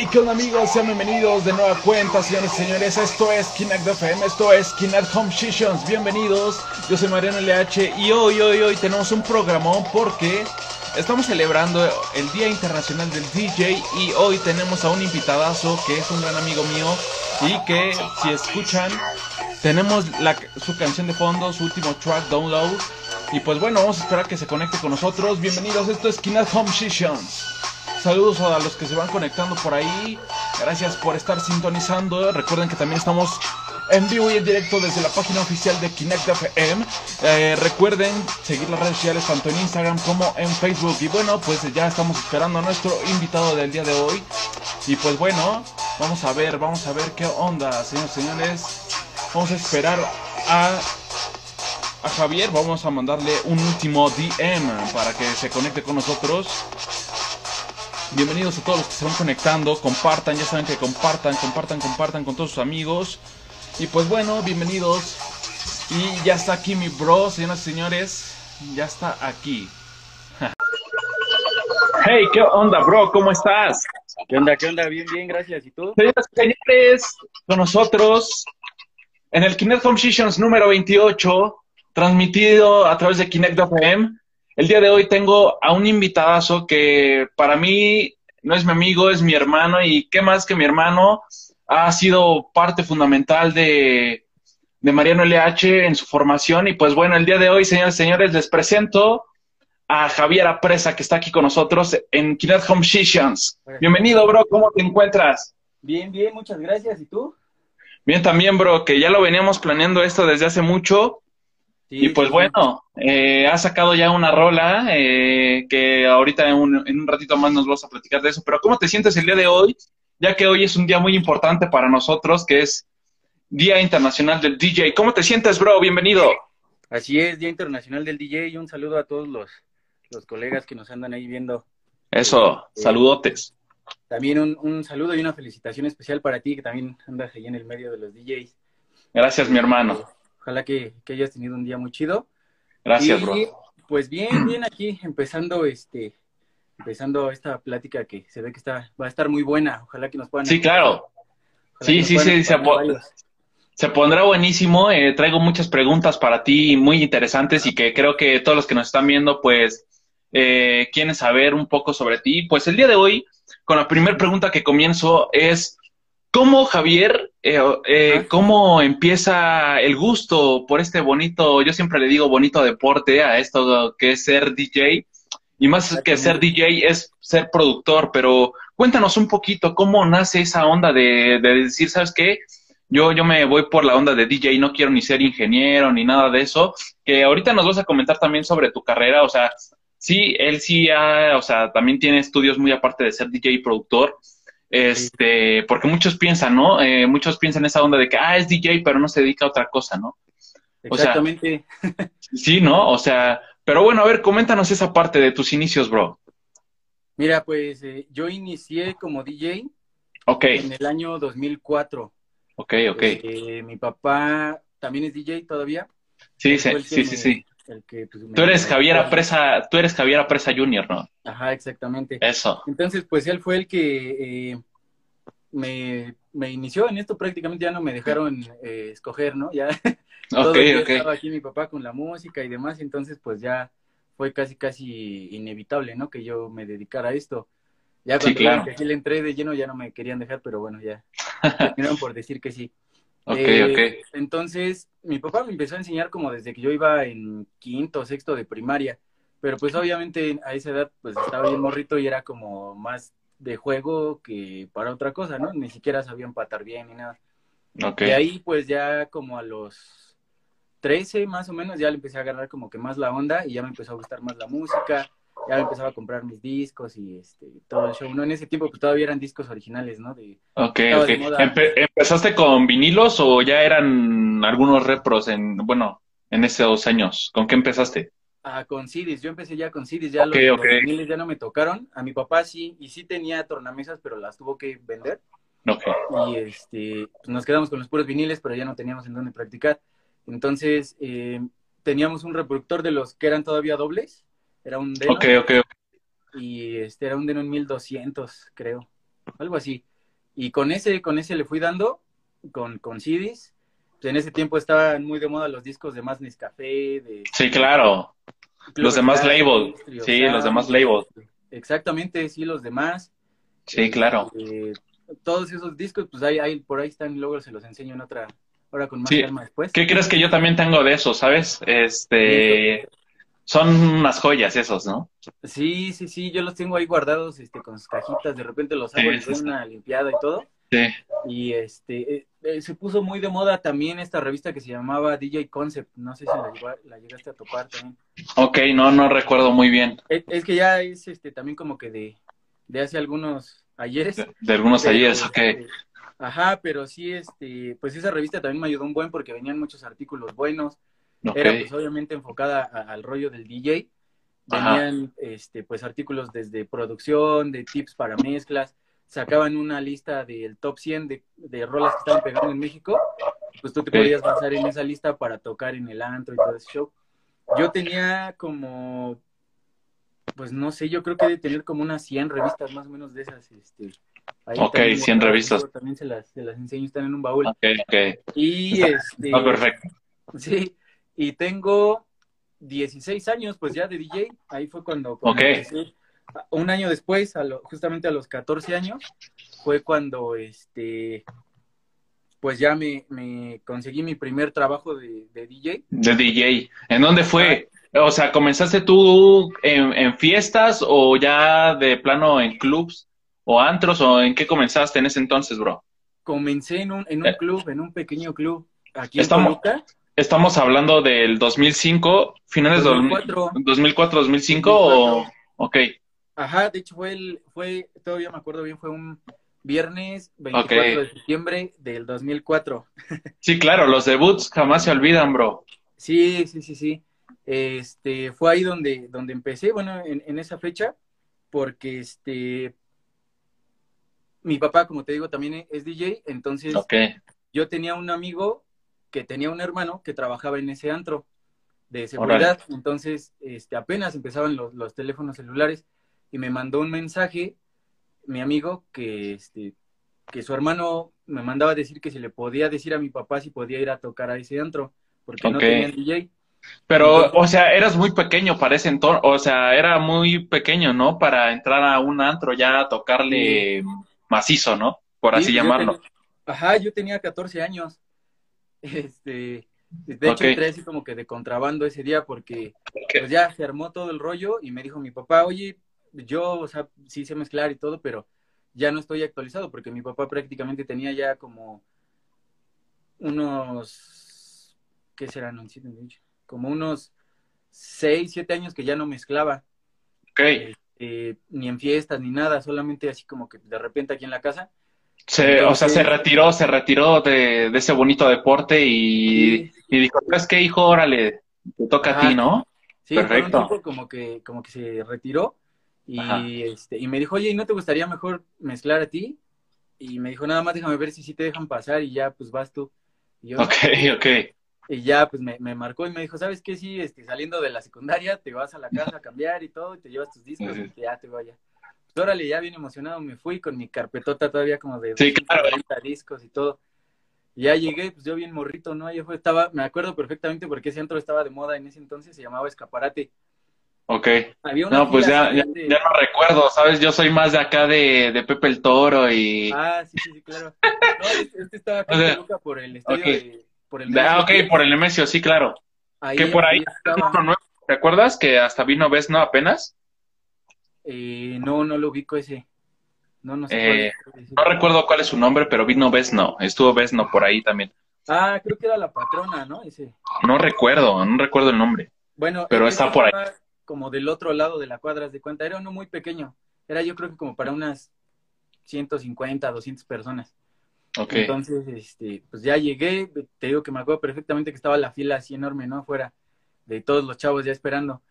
Hey, ¿qué onda amigos? Sean bienvenidos de nueva cuenta, señores y señores. Esto es Kinect FM, esto es Kinect Home Sessions. Bienvenidos, yo soy Mariano LH y hoy, hoy, hoy tenemos un programón porque estamos celebrando el Día Internacional del DJ y hoy tenemos a un invitadazo que es un gran amigo mío y que si escuchan tenemos la, su canción de fondo, su último track, Download. Y pues bueno, vamos a esperar que se conecte con nosotros. Bienvenidos, esto es Kinect Home Sessions. Saludos a los que se van conectando por ahí. Gracias por estar sintonizando. Recuerden que también estamos en vivo y en directo desde la página oficial de Kinect FM. Eh, recuerden seguir las redes sociales tanto en Instagram como en Facebook. Y bueno, pues ya estamos esperando a nuestro invitado del día de hoy. Y pues bueno, vamos a ver, vamos a ver qué onda, señores señores. Vamos a esperar a, a Javier. Vamos a mandarle un último DM para que se conecte con nosotros. Bienvenidos a todos los que se van conectando, compartan, ya saben que compartan, compartan, compartan con todos sus amigos. Y pues bueno, bienvenidos. Y ya está aquí mi bro, señoras y señores, ya está aquí. hey, ¿qué onda, bro? ¿Cómo estás? ¿Qué onda? ¿Qué onda? Bien, bien, gracias. ¿Y tú? Señoras y señores, con nosotros en el Kinect Home Sessions número 28, transmitido a través de Kinect FM. El día de hoy tengo a un invitadazo que para mí no es mi amigo, es mi hermano y qué más que mi hermano ha sido parte fundamental de, de Mariano LH en su formación y pues bueno, el día de hoy, señores y señores, les presento a Javier Apresa que está aquí con nosotros en Kinect Home Sessions. Bienvenido, bro, ¿cómo te encuentras? Bien, bien, muchas gracias. ¿Y tú? Bien también, bro, que ya lo veníamos planeando esto desde hace mucho Sí, y pues sí, bueno, eh, ha sacado ya una rola eh, que ahorita en un, en un ratito más nos vamos a platicar de eso. Pero ¿cómo te sientes el día de hoy? Ya que hoy es un día muy importante para nosotros, que es Día Internacional del DJ. ¿Cómo te sientes, bro? Bienvenido. Así es, Día Internacional del DJ y un saludo a todos los, los colegas que nos andan ahí viendo. Eso, saludotes. También un, un saludo y una felicitación especial para ti que también andas ahí en el medio de los DJs. Gracias, mi hermano. Ojalá que, que hayas tenido un día muy chido. Gracias, y, bro. Pues bien, bien aquí, empezando este, empezando esta plática que se ve que está, va a estar muy buena. Ojalá que nos puedan. Sí, claro. ojalá Sí, sí, sí, se acompañar po- varios. Se pondrá buenísimo. eh, traigo muchas preguntas para ti muy interesantes y que creo que todos los que nos están viendo, pues, eh, quieren saber un poco sobre ti. Pues el día de hoy, con la primera pregunta que comienzo es, ¿cómo Javier, eh, eh, cómo empieza el gusto por este bonito, yo siempre le digo bonito deporte a esto que es ser DJ? Y más que ser DJ es ser productor, pero cuéntanos un poquito cómo nace esa onda de, de decir, ¿sabes qué? Yo, yo me voy por la onda de DJ, no quiero ni ser ingeniero ni nada de eso. Que ahorita nos vas a comentar también sobre tu carrera, o sea, sí, él sí, ha, o sea, también tiene estudios muy aparte de ser DJ y productor. Este, porque muchos piensan, ¿no? Eh, muchos piensan esa onda de que, ah, es DJ, pero no se dedica a otra cosa, ¿no? O sea, Exactamente. Sí, ¿no? O sea, pero bueno, a ver, coméntanos esa parte de tus inicios, bro. Mira, pues eh, yo inicié como DJ en el año 2004. ok, ok. Eh, mi papá también es DJ todavía. Sí, sí, sí, me- sí. El que, pues, Tú eres Javier Apresa, tú eres Javier Apresa Junior, ¿no? Ajá, exactamente. Eso. Entonces, pues él fue el que eh, me, me inició en esto. Prácticamente ya no me dejaron eh, escoger, ¿no? Ya todo Ok, el día ok. estaba aquí mi papá con la música y demás. Entonces, pues ya fue casi, casi inevitable, ¿no? Que yo me dedicara a esto. Ya Sí, cuando claro. vieron que sí le entré de lleno ya no me querían dejar, pero bueno, ya terminaron por decir que sí. Ok, Eh, ok. Entonces, mi papá me empezó a enseñar como desde que yo iba en quinto o sexto de primaria, pero pues obviamente a esa edad pues estaba bien morrito y era como más de juego que para otra cosa, ¿no? Ni siquiera sabía empatar bien ni nada. Ok. De ahí pues ya como a los 13 más o menos ya le empecé a agarrar como que más la onda y ya me empezó a gustar más la música, ya empezaba a comprar mis discos y este todo el show, ¿no? En ese tiempo pues todavía eran discos originales, ¿no? De, Ok, Estaba ok. de moda. Empe- ¿Empezaste con vinilos o ya eran algunos repros en, bueno, en esos años? ¿Con qué empezaste? Ah, con CDs, yo empecé ya con CDs, ya Ok, los, los ok. viniles ya no me tocaron. A mi papá sí, y sí tenía tornamesas, pero las tuvo que vender. Ok. Y este, pues nos quedamos con los puros viniles, pero ya no teníamos en dónde practicar. Entonces, eh, teníamos un reproductor de los que eran todavía dobles. Era un Denon, Ok, ok, ok. y este era un Denon 1200, creo. Algo así. Y con ese, con ese le fui dando, con, con CDs. Pues en ese tiempo estaban muy de moda los discos de más Nescafé, de... Sí, claro. los demás label. Sí, los demás label. Exactamente, sí, los demás. Sí, claro. Eh, todos esos discos, pues ahí, ahí, por ahí están, luego se los enseño en otra, hora con más calma después. ¿Qué crees que yo también tengo de esos, sabes? Este, son unas joyas esos, ¿no? Sí, sí, sí, yo los tengo ahí guardados, este, con sus cajitas, de repente los hago en una limpiada y todo. Sí. Y este, eh, eh, se puso muy de moda también esta revista que se llamaba DJ Concept, no sé si la, llegaste a topar también. Ok, no, no recuerdo muy bien. Es, que ya es este también como que de, de hace algunos ayeres. De, algunos ayeres, ok. Este, ajá, pero sí, este, pues esa revista también me ayudó un buen porque venían muchos artículos buenos. Era pues obviamente enfocada al rollo del DJ. Venían este, pues artículos desde producción, de tips para mezclas, sacaban una lista del top 100 de, de rolas que estaban pegando en México, pues tú te podías basar en esa lista para tocar en el antro y todo ese show. Yo tenía como, pues no sé, yo creo que de tener como unas 100 revistas más o menos de esas. Este, ok, 100 revistas. También se las, se las enseño, están en un baúl. Ok, ok. Y este... Ah, perfecto. Sí, y tengo 16 años pues ya de DJ, ahí fue cuando, un año después, a justamente a los 14 años, fue cuando este pues ya me, me conseguí mi primer trabajo de, DJ. De DJ. ¿En dónde fue? O sea, ¿comenzaste tú en, fiestas o ya de plano en clubs o antros o en qué comenzaste en ese entonces, bro? Comencé en un, en un eh. club, en un pequeño club aquí en Toluca. Estamos hablando del 2005, finales de 2004, 2005 o... Ok. Ajá, de hecho fue, el, fue, todavía me acuerdo bien, fue un viernes 24 de septiembre del 2004. Sí, claro, los debuts jamás se olvidan, bro. Sí, sí, sí, sí. Este, fue ahí donde, donde empecé, bueno, en, en esa fecha, porque este, mi papá, como te digo, también es DJ, entonces yo tenía un amigo que tenía un hermano que trabajaba en ese antro de seguridad. Entonces, este, apenas empezaban los, los, teléfonos celulares y me mandó un mensaje, mi amigo, que, este, que su hermano me mandaba a decir que si le podía decir a mi papá si podía ir a tocar a ese antro, porque no tenía DJ. Pero, o sea, eras muy pequeño para ese entorno, o sea, era muy pequeño, ¿no? Para entrar a un antro ya a tocarle macizo, ¿no? Por así llamarlo. Ajá, yo tenía 14 años. Este, de hecho, entré así como que de contrabando ese día porque pues ya se armó todo el rollo y me dijo mi papá, oye, yo, o sea, sí sé mezclar y todo, pero ya no estoy actualizado porque mi papá prácticamente tenía ya como unos, ¿qué serán? Como unos 6, 7 años que ya no mezclaba. Este, ni en fiestas ni nada, solamente así como que de repente aquí en la casa. Se, o sea, se retiró, se retiró de, ese bonito deporte y, dijo, ¿sabes qué, hijo? Órale, te toca a ti, ¿no? Sí, Perfecto. como que, como que se retiró y, este, y me dijo, oye, ¿y no te gustaría mejor mezclar a ti? Y me dijo, nada más déjame ver si sí te dejan pasar y ya, pues vas tú. Y yo, ok, ok. Y ya, pues me, me, marcó y me dijo, ¿sabes qué? Sí, este, saliendo de la secundaria, te vas a la casa a cambiar y todo, y te llevas tus discos y ya te vaya. Pues órale, ya bien emocionado me fui con mi carpetota todavía como de sí, discos y todo. Y ya llegué, pues yo bien morrito, ¿no? Yo estaba, me acuerdo perfectamente porque ese antro estaba de moda en ese entonces, se llamaba Escaparate. Ok. no, pues ya, ya, no recuerdo, ¿sabes? Yo soy más de acá de, de Pepe el Toro y... Ah, sí, sí, sí, claro. No, este, este estaba acá en por el estadio de... Por el ah, ok, por el Nemesio, sí, claro. que por ahí, ¿te acuerdas que hasta vino no apenas? Eh, no, no lo ubico ese. No, no sé. Eh, no recuerdo cuál es su nombre, pero vino Vesno. Estuvo Vesno por ahí también. Ah, creo que era la patrona, ¿no? Ese. No recuerdo, no recuerdo el nombre. Bueno, pero está por ahí. Como del otro lado de la cuadra, de cuenta. Era uno muy pequeño. Era yo creo que como para unas 150, 200 personas. Okay. Entonces, este, pues ya llegué. Te digo que me acuerdo perfectamente que estaba la fila así enorme, ¿no? Afuera de todos los chavos ya esperando.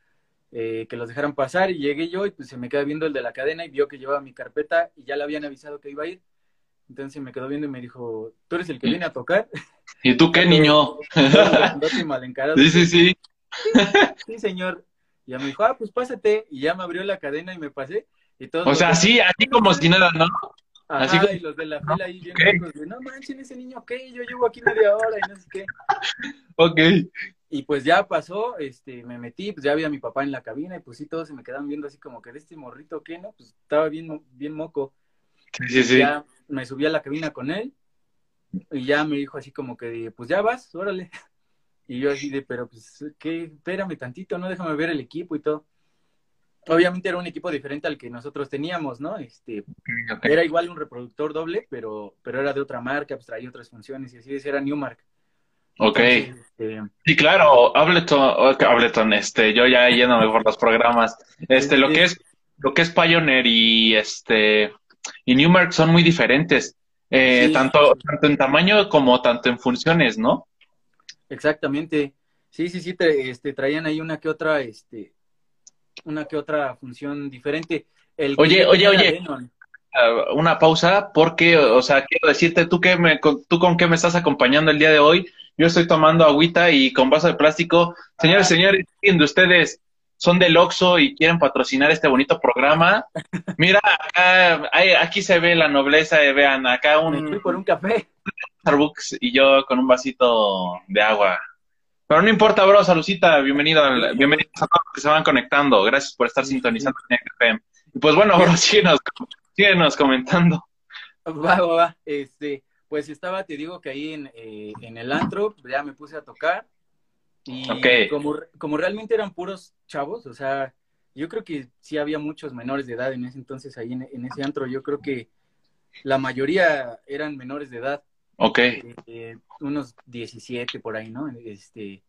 Eh, que los dejaran pasar y llegué yo y pues se me queda viendo el de la cadena y vio que llevaba mi carpeta y ya le habían avisado que iba a ir. Entonces se me quedó viendo y me dijo, ¿tú eres el que viene a tocar? ¿Y tú qué, niño? sí, sí, sí. Sí, señor. Y ya me dijo, ah, pues pásate. Y ya me abrió la cadena y me pasé. Y todo o sea, sí, así como si nada, ¿no? Ajá, Así que- y los de la fila ahí bien Ok. locos, de, no manchen ese niño, ¿qué? Yo llevo aquí media hora y no sé qué. Ok. Y pues ya pasó, este, me metí, pues ya había a mi papá en la cabina y pues sí, todos se me quedaban viendo así como que de este morrito, ¿qué? ¿No? Pues estaba bien, bien moco. Sí, sí, sí. Ya me subí a la cabina con él y ya me dijo así como que, de, pues ya vas, órale. Y yo así de, pero pues, ¿qué? Espérame tantito, ¿no? Déjame ver el equipo y todo. Obviamente era un equipo diferente al que nosotros teníamos, ¿no? Este, era igual un reproductor doble, pero, pero era de otra marca, pues traía otras funciones y así, ese era Newmark. Ok. Entonces, este, Sí, claro, Ableton, Ableton, este, yo ya yéndome por los programas. Este, lo que es, lo que es Pioneer y este, y Newmark son muy diferentes. Eh, Sí. tanto, tanto en tamaño como tanto en funciones, ¿no? Exactamente. Sí, sí, sí, te- este, traían ahí una que otra, este, una que otra función diferente. El Oye, oye, oye. Ah, una pausa, porque, o sea, quiero decirte, tú que me, con- tú con qué me estás acompañando el día de hoy. Yo estoy tomando agüita y con vaso de plástico. Señores, Ah. señores, de ustedes son del Oxxo y quieren patrocinar este bonito programa, mira, acá, aquí se ve la nobleza, eh, vean, acá Me un por un café. Starbucks y yo con un vasito de agua. Pero no importa, bro, saludcita, bienvenido, al- bienvenidos a todos los que se van conectando. Gracias por estar sintonizando. Y pues bueno, bro, síguenos, síguenos comentando. Va, va, va. Este, pues estaba, te digo que ahí en, eh, en el antro, ya me puse a tocar. Y Ok. como, como realmente eran puros chavos, o sea, yo creo que sí había muchos menores de edad en ese entonces ahí en, en ese antro. Yo creo que la mayoría eran menores de edad. Ok, eh, unos 17 por ahí, ¿no? Este,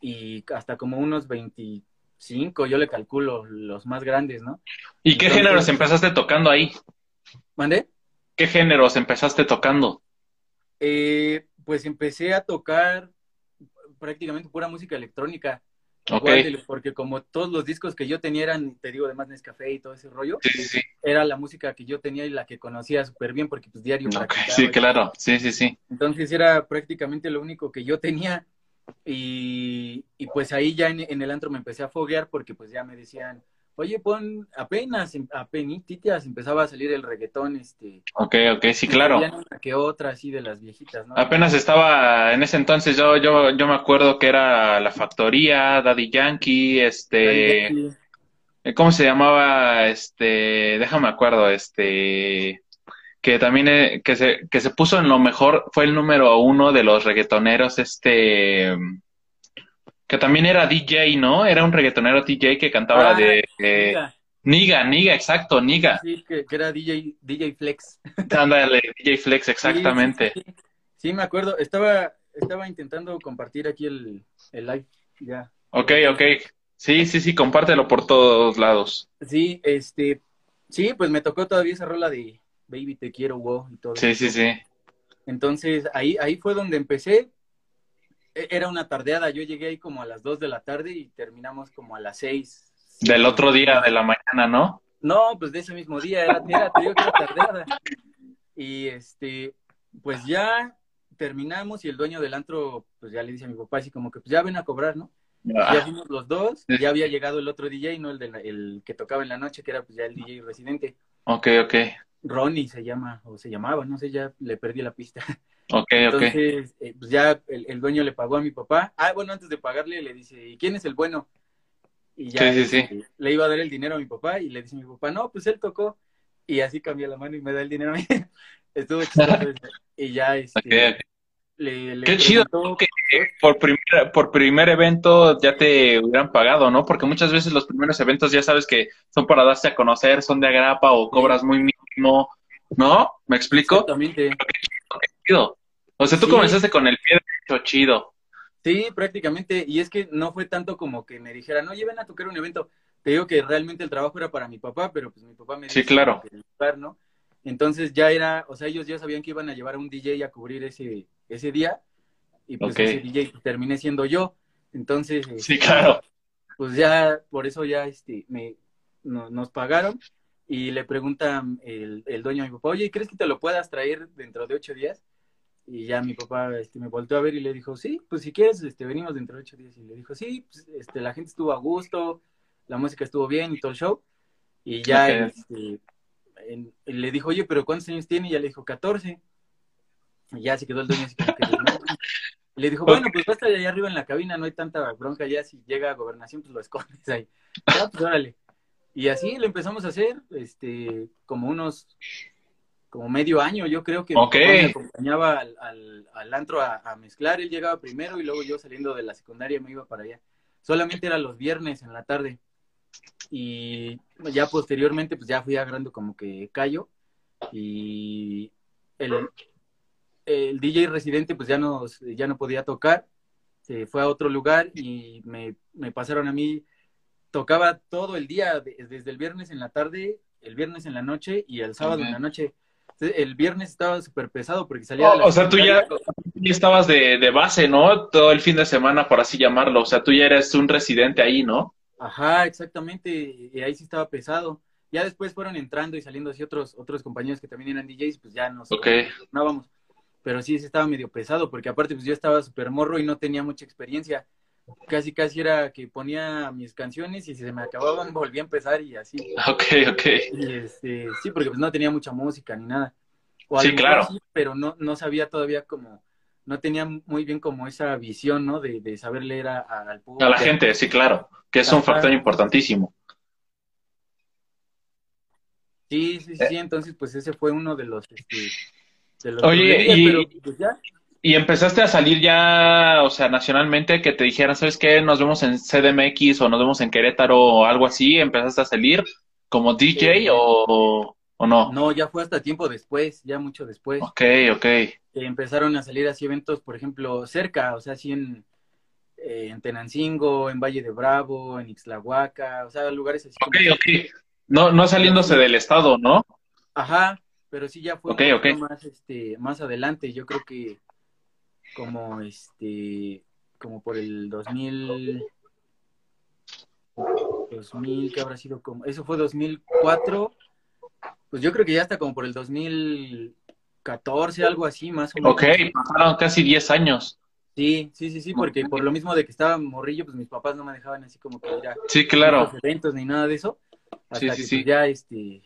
y hasta como unos 25, yo le calculo los más grandes, ¿no? ¿y qué Entonces- géneros empezaste tocando ahí? ¿Mandé? ¿Qué géneros empezaste tocando? Eh, pues empecé a tocar prácticamente pura música electrónica. Ok. Igual de- porque como todos los discos que yo tenía eran, te digo, además Nescafé y todo ese rollo, Sí, sí, sí. era la música que yo tenía y la que conocía súper bien porque pues diario Ok, practicaba sí, claro. Sí, sí, sí. Entonces era prácticamente lo único que yo tenía y, y pues ahí ya en, en el antro me empecé a foguear porque pues ya me decían, oye, pon apenas, apenas empezaba a salir el reggaetón, este, Ok, ok, sí, claro. una que otra así de las viejitas, ¿no? Apenas estaba, en ese entonces yo, yo, yo me acuerdo que era La Factoría, Daddy Yankee, este, Sí, ¿cómo se llamaba? Este, déjame acuerdo, este, que también eh, que se, que se puso en lo mejor, fue el número uno de los reggaetoneros, este, que también era DJ, ¿no? Era un reggaetonero DJ que cantaba Ah, de eh, Niga, Niga, exacto, Niga. sí, que, que era DJ, DJ Flex. Ándale, DJ Flex, exactamente. Sí, sí, sí. Sí, me acuerdo, estaba, estaba intentando compartir aquí el, el live, ya. Ok, ok. Sí, sí, sí, compártelo por todos lados. Sí, este, sí, pues me tocó todavía esa rola de Baby Te Quiero, wow, y todo Sí, eso. sí, sí. Entonces, ahí, ahí fue donde empecé. E- Era una tardeada, yo llegué ahí como a las 2 de la tarde y terminamos como a las 6. Del otro día de la mañana, ¿no? No, pues de ese mismo día, era, era te digo que era tardeada. Y este, pues ya terminamos y el dueño del antro, pues ya le dice a mi papá así como que, pues ya ven a cobrar, ¿no? Ya Ah, fuimos los dos, ya había llegado el otro DJ, no el, de la- el que tocaba en la noche, que era pues ya el DJ residente. ok, ok. Ronnie se llama, o se llamaba, no sé, ya le perdí la pista. Ok, ok. Entonces, eh, pues ya el, el dueño le pagó a mi papá. Ah, bueno, antes de pagarle le dice, ¿y quién es el bueno? Y ya Sí, sí, sí. este, le iba a dar el dinero a mi papá y le dice a mi papá, no, pues él tocó. Y así cambió la mano y me da el dinero a mí. Estuvo eso. Y ya, este, Ok, ok. le, le Qué chido que por primer, por primer evento ya te hubieran pagado, ¿no? Porque muchas veces los primeros eventos ya sabes que son para darse a conocer, son de agrapa o cobras muy mínimo, ¿no? ¿Me explico? Exactamente. Chido. O sea, tú Sí. comenzaste con el pie derecho, chido. Sí, prácticamente. Y es que no fue tanto como que me dijeran, oye, ven a tocar un evento. Te digo que realmente el trabajo era para mi papá, pero pues mi papá me Sí, dice claro. que lugar, ¿no? Entonces ya era, o sea, ellos ya sabían que iban a llevar a un DJ a cubrir ese, ese día. Y pues ese DJ terminé siendo yo. Entonces, Sí, este, claro. pues ya, por eso ya este, me, no- nos pagaron. Y le pregunta el, el dueño a mi papá, oye, ¿crees que te lo puedas traer dentro de ocho días? Y ya mi papá este, me volteó a ver y le dijo, sí, pues si quieres, este, venimos dentro de ocho días. Y le dijo, sí, pues, este, la gente estuvo a gusto, la música estuvo bien y todo el show. Y ya este, le dijo, oye, pero ¿cuántos años tiene? Y ya le dijo, 14. Y ya se quedó el dueño así como que, Le dijo, bueno, pues basta de allá arriba en la cabina, no hay tanta bronca ya, si llega a gobernación, pues lo escondes ahí. Ya, pues órale. Y así lo empezamos a hacer, este, como unos, como medio año, yo creo que me acompañaba al, al, antro a, a, mezclar, él llegaba primero y luego yo saliendo de la secundaria me iba para allá. Solamente era los viernes en la tarde. Y ya posteriormente, pues ya fui agarrando como que callo y el, el DJ residente pues ya no, ya no podía tocar, se fue a otro lugar y me, me pasaron a mí, tocaba todo el día, desde el viernes en la tarde, el viernes en la noche y el sábado en la noche. El viernes estaba súper pesado porque salía... Oh, o sea, tú ya, estabas de, de, base, ¿no? Todo el fin de semana, por así llamarlo. O sea, tú ya eres un residente ahí, ¿no? Ajá, exactamente. Y ahí sí estaba pesado. Ya después fueron entrando y saliendo así otros, otros compañeros que también eran DJs, pues ya nos... No, vamos pero sí, sí estaba medio pesado, porque aparte pues yo estaba súper morro y no tenía mucha experiencia. Casi, casi era que ponía mis canciones y si se me acababan volvía a empezar y así. Ok, ok. Y este, sí, porque pues no tenía mucha música ni nada. sí, claro. pero no, no sabía todavía como, no tenía muy bien como esa visión, ¿no? De, de saber leer al público. A la gente, sí, claro, que es un factor importantísimo. Sí, sí, sí, entonces pues ese fue uno de los, este, Oye, y, pues, y empezaste a salir ya, o sea, nacionalmente, que te dijeran, ¿sabes qué? Nos vemos en CDMX o nos vemos en Querétaro o algo así. ¿Empezaste a salir como DJ o, o, no? No, ya fue hasta tiempo después, ya mucho después. Ok, ok. empezaron a salir así eventos, por ejemplo, cerca, o sea, así en, eh, en Tenancingo, en Valle de Bravo, en Ixlahuaca, o sea, lugares así. Ok, ok. No, no saliéndose del estado, ¿no? Ajá, pero sí ya fue más este más adelante yo creo que como este como por el 2000 2000 que habrá sido como eso fue 2004 pues yo creo que ya está como por el 2014 algo así más o menos Ok, pasaron casi 10 años Sí, sí, sí, sí, porque por lo mismo de que estaba morrillo, pues mis papás no me dejaban así como que ir a sí, claro. eventos ni nada de eso. Hasta sí, sí, que sí. Pues, ya este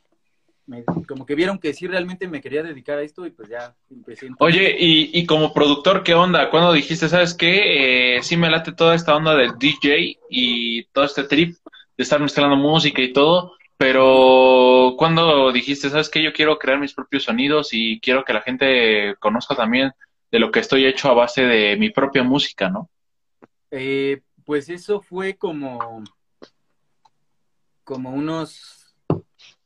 como que vieron que sí realmente me quería dedicar a esto y pues ya empecé. Oye, y, y como productor, ¿qué onda? ¿Cuándo dijiste, sabes qué? Eh, sí me late toda esta onda del DJ y todo este trip de estar mezclando música y todo, pero ¿cuándo dijiste, sabes qué? Yo quiero crear mis propios sonidos y quiero que la gente conozca también de lo que estoy hecho a base de mi propia música, ¿no? Eh, pues eso fue como, como unos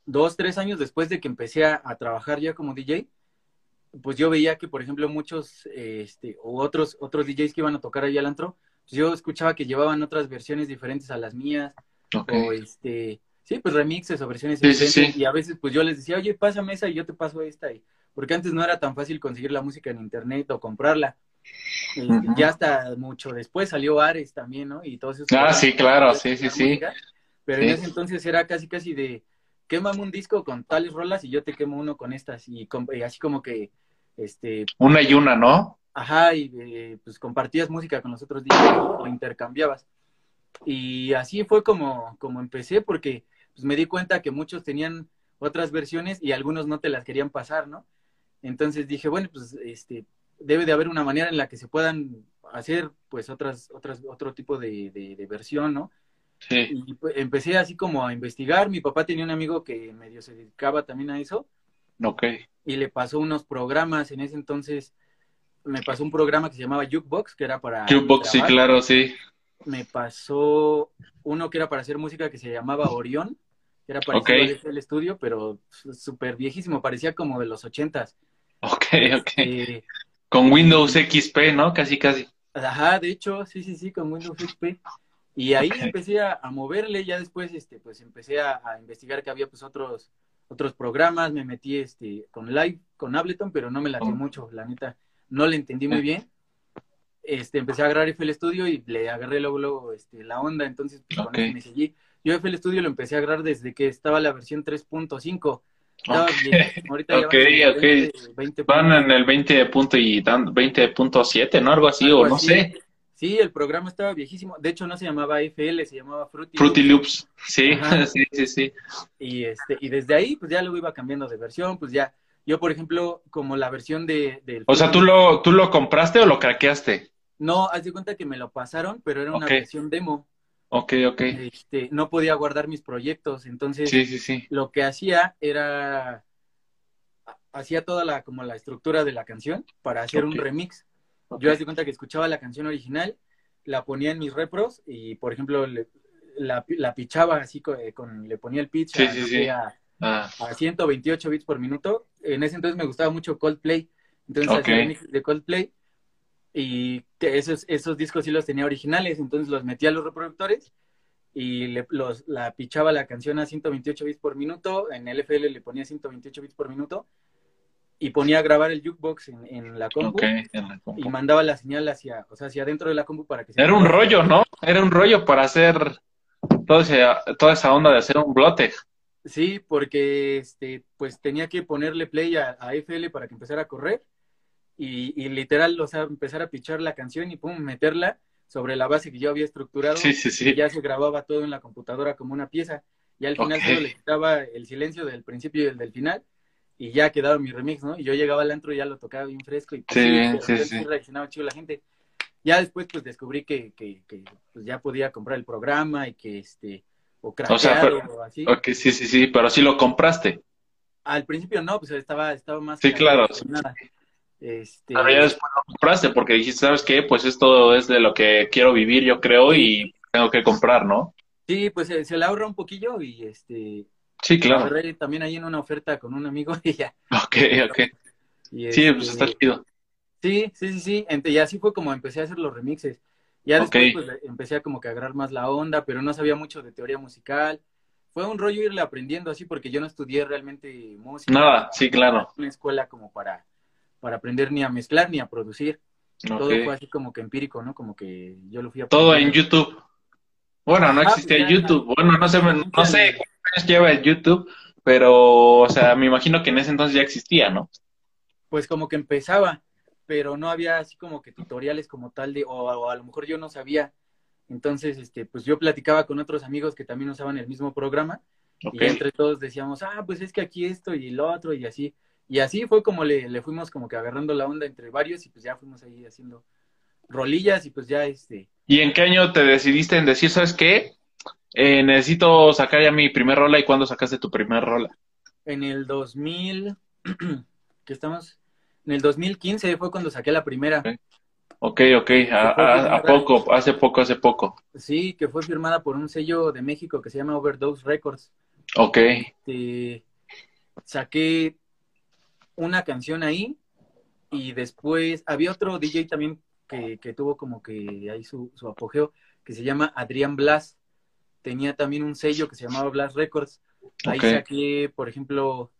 dos, tres años después de que empecé a, trabajar ya como DJ, pues yo veía que, por ejemplo, muchos, este, o otros, otros DJs que iban a tocar ahí al antro, pues yo escuchaba que llevaban otras versiones diferentes a las mías, o este, sí, pues remixes o versiones diferentes, y a veces pues yo les decía, oye, pásame esa y yo te paso esta, y, porque antes no era tan fácil conseguir la música en internet o comprarla. Ya hasta mucho después salió Ares también, ¿no? Y. Ah, sí, claro, sí, sí, sí. pero en ese entonces era casi, casi de, quémame un disco con tales rolas y yo te quemo uno con estas. Y, así como que, este... Una y una, ¿no? Ajá, y eh, pues compartías música con los otros discos o intercambiabas. Y así fue como, como empecé, porque pues me di cuenta que muchos tenían otras versiones y algunos no te las querían pasar, ¿no? Entonces dije, bueno, pues este, debe de haber una manera en la que se puedan hacer pues otras, otras, otro tipo de, de versión, ¿no? Y pues, empecé así como a investigar. Mi papá tenía un amigo que medio se dedicaba también a eso. Ok. Y le pasó unos programas. En ese entonces me pasó un programa que se llamaba Jukebox, que era para. Jukebox, sí, claro, sí. Me pasó uno que era para hacer música que se llamaba Orión, que era para okay. el estudio, pero súper viejísimo, parecía como de los ochentas. Ok, ok. Este, con Windows XP, ¿no? Casi, casi. Ajá, de hecho, sí, sí, sí, con Windows XP. Y ahí empecé a, moverle, ya después este, pues empecé a, investigar que había pues otros, otros programas, me metí este, con Live, con Ableton, pero no me latió oh. mucho, la neta, no le entendí muy bien. Este, empecé a agarrar FL Studio y le agarré luego, luego este, la onda, entonces pues, con me seguí. Yo FL Studio lo empecé a agarrar desde que estaba la versión 3.5. Ahorita ya van, van en el 20 punto y 20.7, ¿no? Algo así, o no sé. Sí, el programa estaba viejísimo. De hecho, no se llamaba FL, se llamaba Fruity, Fruity Loops. Sí, sí, sí, sí. Y, este, y desde ahí, pues ya luego iba cambiando de versión, pues ya. Yo, por ejemplo, como la versión de... Del o sea, ¿tú lo, ¿tú lo compraste o lo craqueaste? No, haz de cuenta que me lo pasaron, pero era una versión demo. Ok, ok. Este, no podía guardar mis proyectos, entonces sí, sí, sí. lo que hacía era hacía toda la como la estructura de la canción para hacer un remix. Yo haz de cuenta que escuchaba la canción original, la ponía en mis repros y por ejemplo la, la pichaba así eh, con, le ponía el pitch a, a, 128 ah. bits por minuto. En ese entonces me gustaba mucho Coldplay, entonces hacía remix de Coldplay y esos, esos discos sí los tenía originales, entonces los metía a los reproductores y le, los, la pichaba la canción a 128 bits por minuto, en LFL le ponía 128 bits por minuto y ponía a grabar el jukebox en, en, la, compu, y mandaba la señal hacia, o sea, hacia adentro de la compu para que se... Era un rollo, ¿no? Era un rollo para hacer todo ese, toda esa onda de hacer un blote. Sí, porque este, pues tenía que ponerle play a, a FL para que empezara a correr y, literal, o sea, empezar a pichar la canción y pum, meterla sobre la base que yo había estructurado. Sí, sí, sí. Y ya se grababa todo en la computadora como una pieza. Y al final solo le quitaba el silencio del principio y el del final. Y ya quedaba mi remix, ¿no? Y yo llegaba al antro y ya lo tocaba bien fresco. Y pues, sí, sí, sí, reaccionaba chido la gente. Ya después, pues descubrí que, que, que pues, ya podía comprar el programa y que este. O craquear o, así. Ok, sí, sí, sí, pero sí lo compraste. Al principio no, pues estaba, estaba más. Sí, claro. Nada. Este... Pero ya después lo compraste porque dijiste, ¿sabes qué? Pues esto es de lo que quiero vivir, yo creo, y tengo que comprar, ¿no? Sí, pues se, se le ahorra un poquillo y este... Sí, claro. También ahí en una oferta con un amigo y ya. Ok, ok. sí, pues está este, chido. Sí, sí, sí, sí. Y así fue como empecé a hacer los remixes. Ya después pues, empecé a como que agarrar más la onda, pero no sabía mucho de teoría musical. Fue un rollo irle aprendiendo así porque yo no estudié realmente música. Nada, sí, claro. Una escuela como para para aprender ni a mezclar ni a producir. Todo fue así como que empírico, ¿no? Como que yo lo fui a Todo en YouTube. Bueno, no existía YouTube. Bueno, no sé, no sé cuántos lleva el YouTube, pero, o sea, me imagino que en ese entonces ya existía, ¿no? Pues como que empezaba, pero no había así como que tutoriales como tal de, o, a lo mejor yo no sabía. Entonces, este, pues yo platicaba con otros amigos que también usaban el mismo programa y entre todos decíamos, ah, pues es que aquí esto y lo otro y así. Y así fue como le, le, fuimos como que agarrando la onda entre varios y pues ya fuimos ahí haciendo rolillas y pues ya este... ¿Y en qué año te decidiste en decir, sabes qué? Eh, necesito sacar ya mi primer rola y cuándo sacaste tu primer rola? En el 2000, ¿qué estamos? En el 2015 fue cuando saqué la primera. Ok, ok, a, poco, hace poco, hace poco. Sí, que fue firmada por un sello de México que se llama Overdose Records. Ok. Este, saqué una canción ahí y después había otro DJ también que, que tuvo como que ahí su, su, apogeo, que se llama Adrián Blas. Tenía también un sello que se llamaba Blas Records. Ahí saqué, por ejemplo,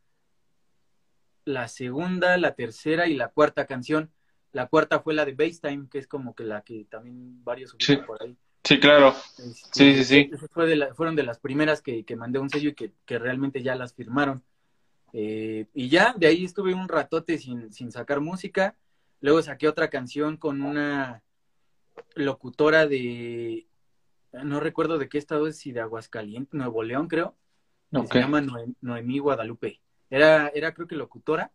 la segunda, la tercera y la cuarta canción. La cuarta fue la de Bass que es como que la que también varios subieron por ahí. Sí, claro. Este, sí, sí, sí. Fue de fueron de las primeras que, que mandé un sello y que, que realmente ya las firmaron. Eh, y ya, de ahí estuve un ratote sin, sin sacar música. Luego saqué otra canción con una locutora de, no recuerdo de qué estado es, si de Aguascalientes, Nuevo León creo, se llama Noemí Guadalupe. Era, era creo que locutora.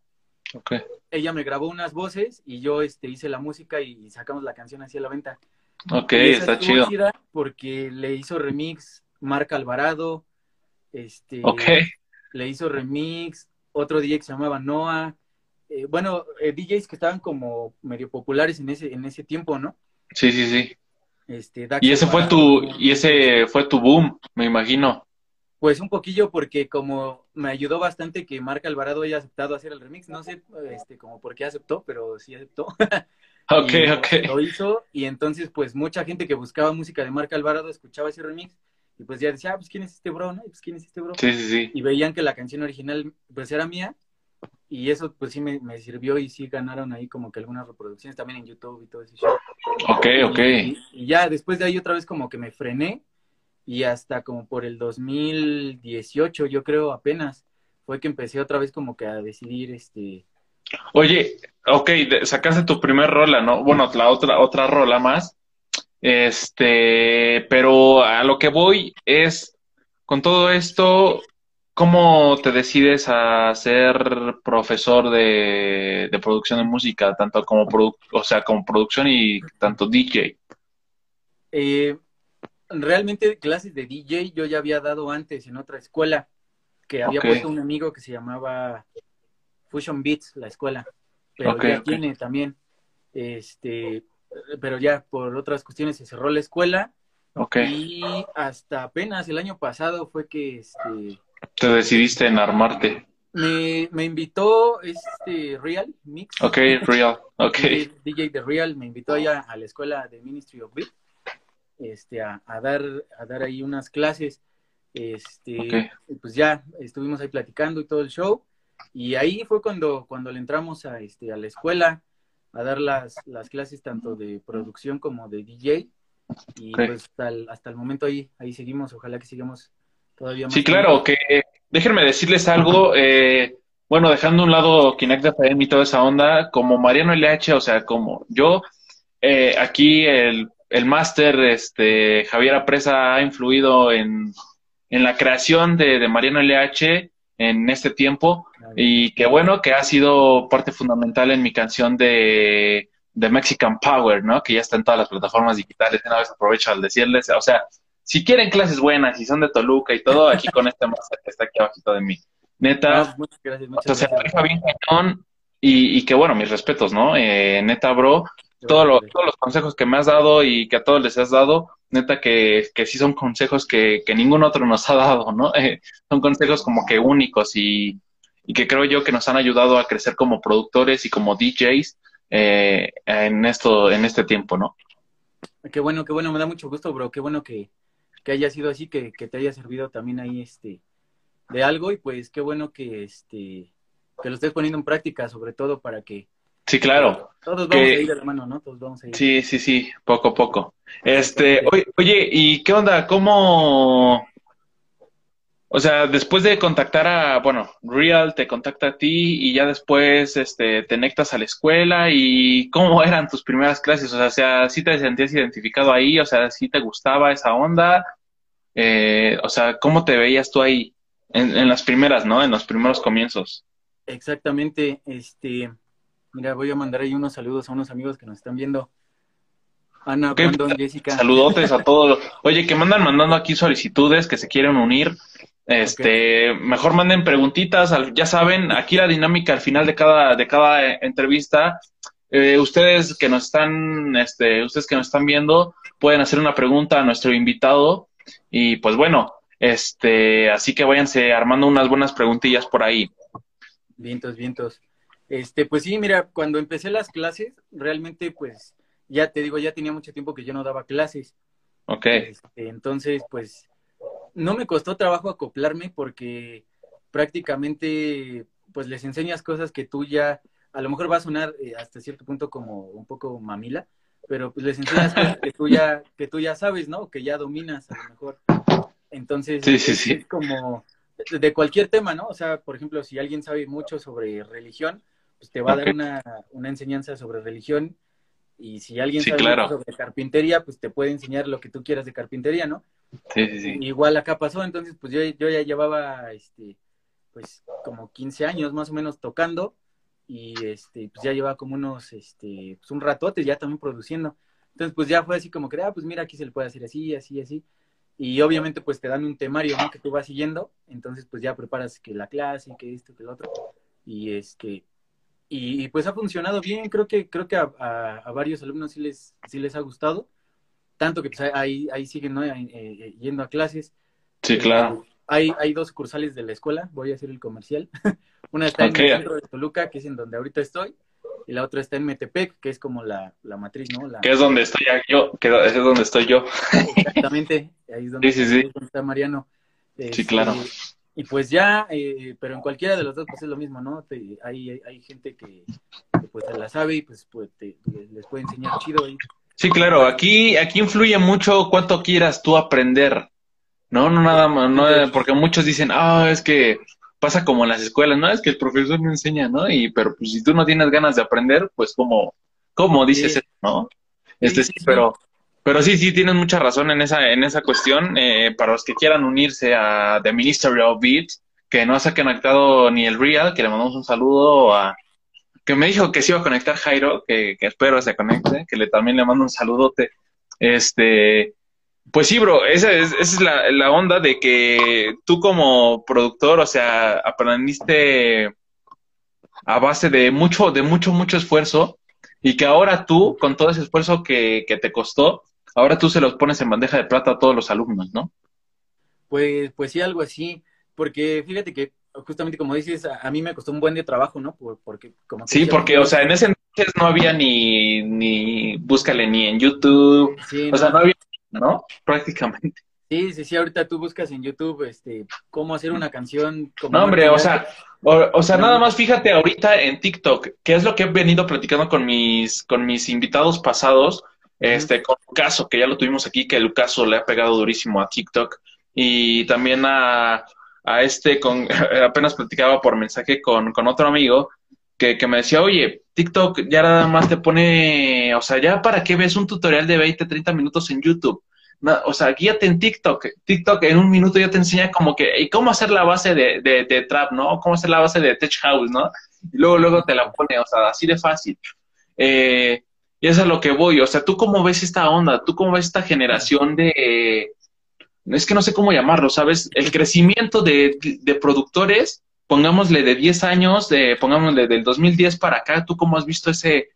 Ella me grabó unas voces y yo este, hice la música y sacamos la canción hacia la venta. Ok, está chido. Porque le hizo remix Marc Alvarado, este, le hizo remix otro DJ que se llamaba Noah, eh, bueno, eh, DJs que estaban como medio populares en ese, en ese tiempo, ¿no? Sí, sí, sí. Este, y ese fue tu, y ese fue tu boom, me imagino. Pues un poquillo porque como me ayudó bastante que Marc Alvarado haya aceptado hacer el remix, no sé este como por qué aceptó, pero sí aceptó. ok, ok. Lo hizo y entonces pues mucha gente que buscaba música de Marc Alvarado escuchaba ese remix y pues ya decía, ah, pues quién es este bro, ¿no? Y pues quién es este bro. Sí, sí, sí. Y veían que la canción original pues era mía. Y eso pues sí me, sirvió y sí ganaron ahí como que algunas reproducciones también en YouTube y todo eso. Ok, ok. Y, ya después de ahí otra vez como que me frené y hasta como por el 2018 yo creo apenas fue que empecé otra vez como que a decidir este... Oye, ok, sacaste tu primer rola, ¿no? Bueno, la otra, otra rola más. Este, pero a lo que voy es, con todo esto, ¿cómo te decides a ser profesor de, producción de música, tanto como, o sea, como producción y tanto DJ? Eh, realmente clases de DJ yo ya había dado antes en otra escuela, que había puesto un amigo que se llamaba Fusion Beats, la escuela, pero ya tiene también, este, pero ya por otras cuestiones se cerró la escuela. Y hasta apenas el año pasado fue que este te decidiste en armarte. Me, me invitó este Real Mix. Ok, Real, ok. DJ, de Real me invitó allá a la escuela de Ministry of Beat este, a, a, dar, a dar ahí unas clases. Este, pues ya estuvimos ahí platicando y todo el show. Y ahí fue cuando, cuando le entramos a, este, a la escuela a dar las, las clases tanto de producción como de DJ. Y pues hasta el, hasta el momento ahí, ahí seguimos. Ojalá que sigamos todavía más. Sí, claro, que déjenme decirles algo. Eh, bueno, dejando un lado Kinect FM y toda esa onda, como Mariano LH, o sea, como yo, eh, aquí el el máster este, Javier Apresa ha influido en, en la creación de, de, Mariano LH en este tiempo y que bueno que ha sido parte fundamental en mi canción de, de Mexican Power, ¿no? Que ya está en todas las plataformas digitales. Una vez aprovecho al decirles, o sea, si quieren clases buenas y son de Toluca y todo, aquí con este máster que está aquí abajito de mí. Neta, muchas gracias, muchas o sea, bien cañón y, y que bueno, mis respetos, ¿no? Eh, neta, bro, todo lo, todos los consejos que me has dado y que a todos les has dado, neta que, que sí son consejos que, que ningún otro nos ha dado, ¿no? Eh, son consejos como que únicos y, y, que creo yo que nos han ayudado a crecer como productores y como DJs eh, en esto, en este tiempo, ¿no? Qué bueno, qué bueno, me da mucho gusto, bro, qué bueno que, que haya sido así, que, que te haya servido también ahí este de algo y pues qué bueno que este que lo estés poniendo en práctica, sobre todo para que Sí, claro. Todos vamos a ir de la mano, ¿no? Todos vamos a ir. Sí, sí, sí, poco a poco. Este, oye, ¿y qué onda? ¿Cómo? O sea, después de contactar a, bueno, Real te contacta a ti y ya después este, te conectas a la escuela y ¿cómo eran tus primeras clases? O sea, ¿sí te sentías identificado ahí? O sea, ¿sí te gustaba esa onda? Eh, o sea, ¿cómo te veías tú ahí en, en las primeras, ¿no? En los primeros comienzos. Exactamente, este, Mira, voy a mandar ahí unos saludos a unos amigos que nos están viendo. Ana, Brandon, Jessica. Saludotes a todos. Oye, que mandan mandando aquí solicitudes, que se quieren unir. Este, mejor manden preguntitas, ya saben, aquí la dinámica al final de cada, de cada eh, entrevista, eh, ustedes que nos están, este, ustedes que nos están viendo, pueden hacer una pregunta a nuestro invitado, y pues bueno, este, así que váyanse armando unas buenas preguntillas por ahí. Vientos, vientos. Este, pues sí, mira, cuando empecé las clases, realmente, pues, ya te digo, ya tenía mucho tiempo que yo no daba clases. Ok. Este, entonces, pues, no me costó trabajo acoplarme porque prácticamente, pues, les enseñas cosas que tú ya, a lo mejor va a sonar eh, hasta cierto punto como un poco mamila, pero pues les enseñas cosas que tú ya, que tú ya sabes, ¿no? Que ya dominas a lo mejor. Entonces, sí, sí, sí. es como de cualquier tema, ¿no? O sea, por ejemplo, si alguien sabe mucho sobre religión, pues te va a dar una, una, enseñanza sobre religión y si alguien sabe sobre carpintería, pues te puede enseñar lo que tú quieras de carpintería, ¿no? Sí, sí, sí. Igual acá pasó, entonces pues yo, yo ya llevaba, este, pues como 15 años más o menos tocando y este, pues ya llevaba como unos, este, pues un ratote ya también produciendo. Entonces pues ya fue así como que, ah, pues mira, aquí se le puede hacer así, así, así. Y obviamente pues te dan un temario, ¿no? Que tú vas siguiendo, entonces pues ya preparas que la clase, que esto, que lo otro. Y este, y, pues ha funcionado bien, creo que, creo que a, varios alumnos sí les, sí les ha gustado, tanto que pues ahí, ahí siguen ¿no? Eh, yendo a clases. Sí, claro. Eh, hay, hay dos cursales de la escuela, voy a hacer el comercial. Una está en el centro de Toluca, que es en donde ahorita estoy, y la otra está en Metepec, que es como la, la matriz, ¿no? La... Que es donde estoy yo, que es donde estoy yo. Exactamente, ahí es donde, está Mariano. sí, claro. Y pues ya, eh, pero en cualquiera de los dos pues es lo mismo, ¿no? hay, hay gente que, pues se la sabe y pues, pues les puede enseñar chido. Sí, claro, aquí, aquí influye mucho cuánto quieras tú aprender, ¿no? No nada más, no, porque muchos dicen, ah, es que pasa como en las escuelas, ¿no? Es que el profesor me enseña, ¿no? Y, pero pues si tú no tienes ganas de aprender, pues como, ¿cómo dices eso, no? Este sí, pero Pero sí, sí, tienes mucha razón en esa, en esa cuestión. Eh, para los que quieran unirse a The Ministry of Beat, que no se ha conectado ni el Real, que le mandamos un saludo a... Que me dijo que se iba a conectar Jairo, que, que espero se conecte, que le, también le mando un saludote. Este, pues sí, bro, esa es, esa es la, la onda de que tú como productor, o sea, aprendiste a base de mucho, de mucho, mucho esfuerzo y que ahora tú, con todo ese esfuerzo que, que te costó, ahora tú se los pones en bandeja de plata a todos los alumnos, ¿no? Pues, pues sí, algo así, porque fíjate que justamente como dices, a, a mí me costó un buen de trabajo, ¿no? Por, porque como Sí, porque, o sea, en ese entonces no había ni, ni, búscale ni en YouTube, sí, o no. sea, no había, ¿no? Prácticamente. Sí, sí, sí, ahorita tú buscas en YouTube, este, cómo hacer una canción. Como no, hombre, o sea, o, o, sea, nada más fíjate ahorita en TikTok, que es lo que he venido platicando con mis, con mis invitados pasados, este, con Lucaso, que ya lo tuvimos aquí, que Lucaso le ha pegado durísimo a TikTok, y también a, a este, con, apenas platicaba por mensaje con, con otro amigo, que, que me decía, oye, TikTok ya nada más te pone, o sea, ya para qué ves un tutorial de 20, 30 minutos en YouTube o sea, guíate en TikTok. TikTok en un minuto ya te enseña como que, y cómo hacer la base de, de, de, trap, ¿no? Cómo hacer la base de tech house, ¿no? Y luego, luego te la pone, o sea, así de fácil. Eh, y eso es a lo que voy. O sea, ¿tú cómo ves esta onda? ¿Tú cómo ves esta generación de... Eh, es que no sé cómo llamarlo, ¿sabes? El crecimiento de, de productores, pongámosle de 10 años, de, pongámosle del 2010 para acá, ¿tú cómo has visto ese,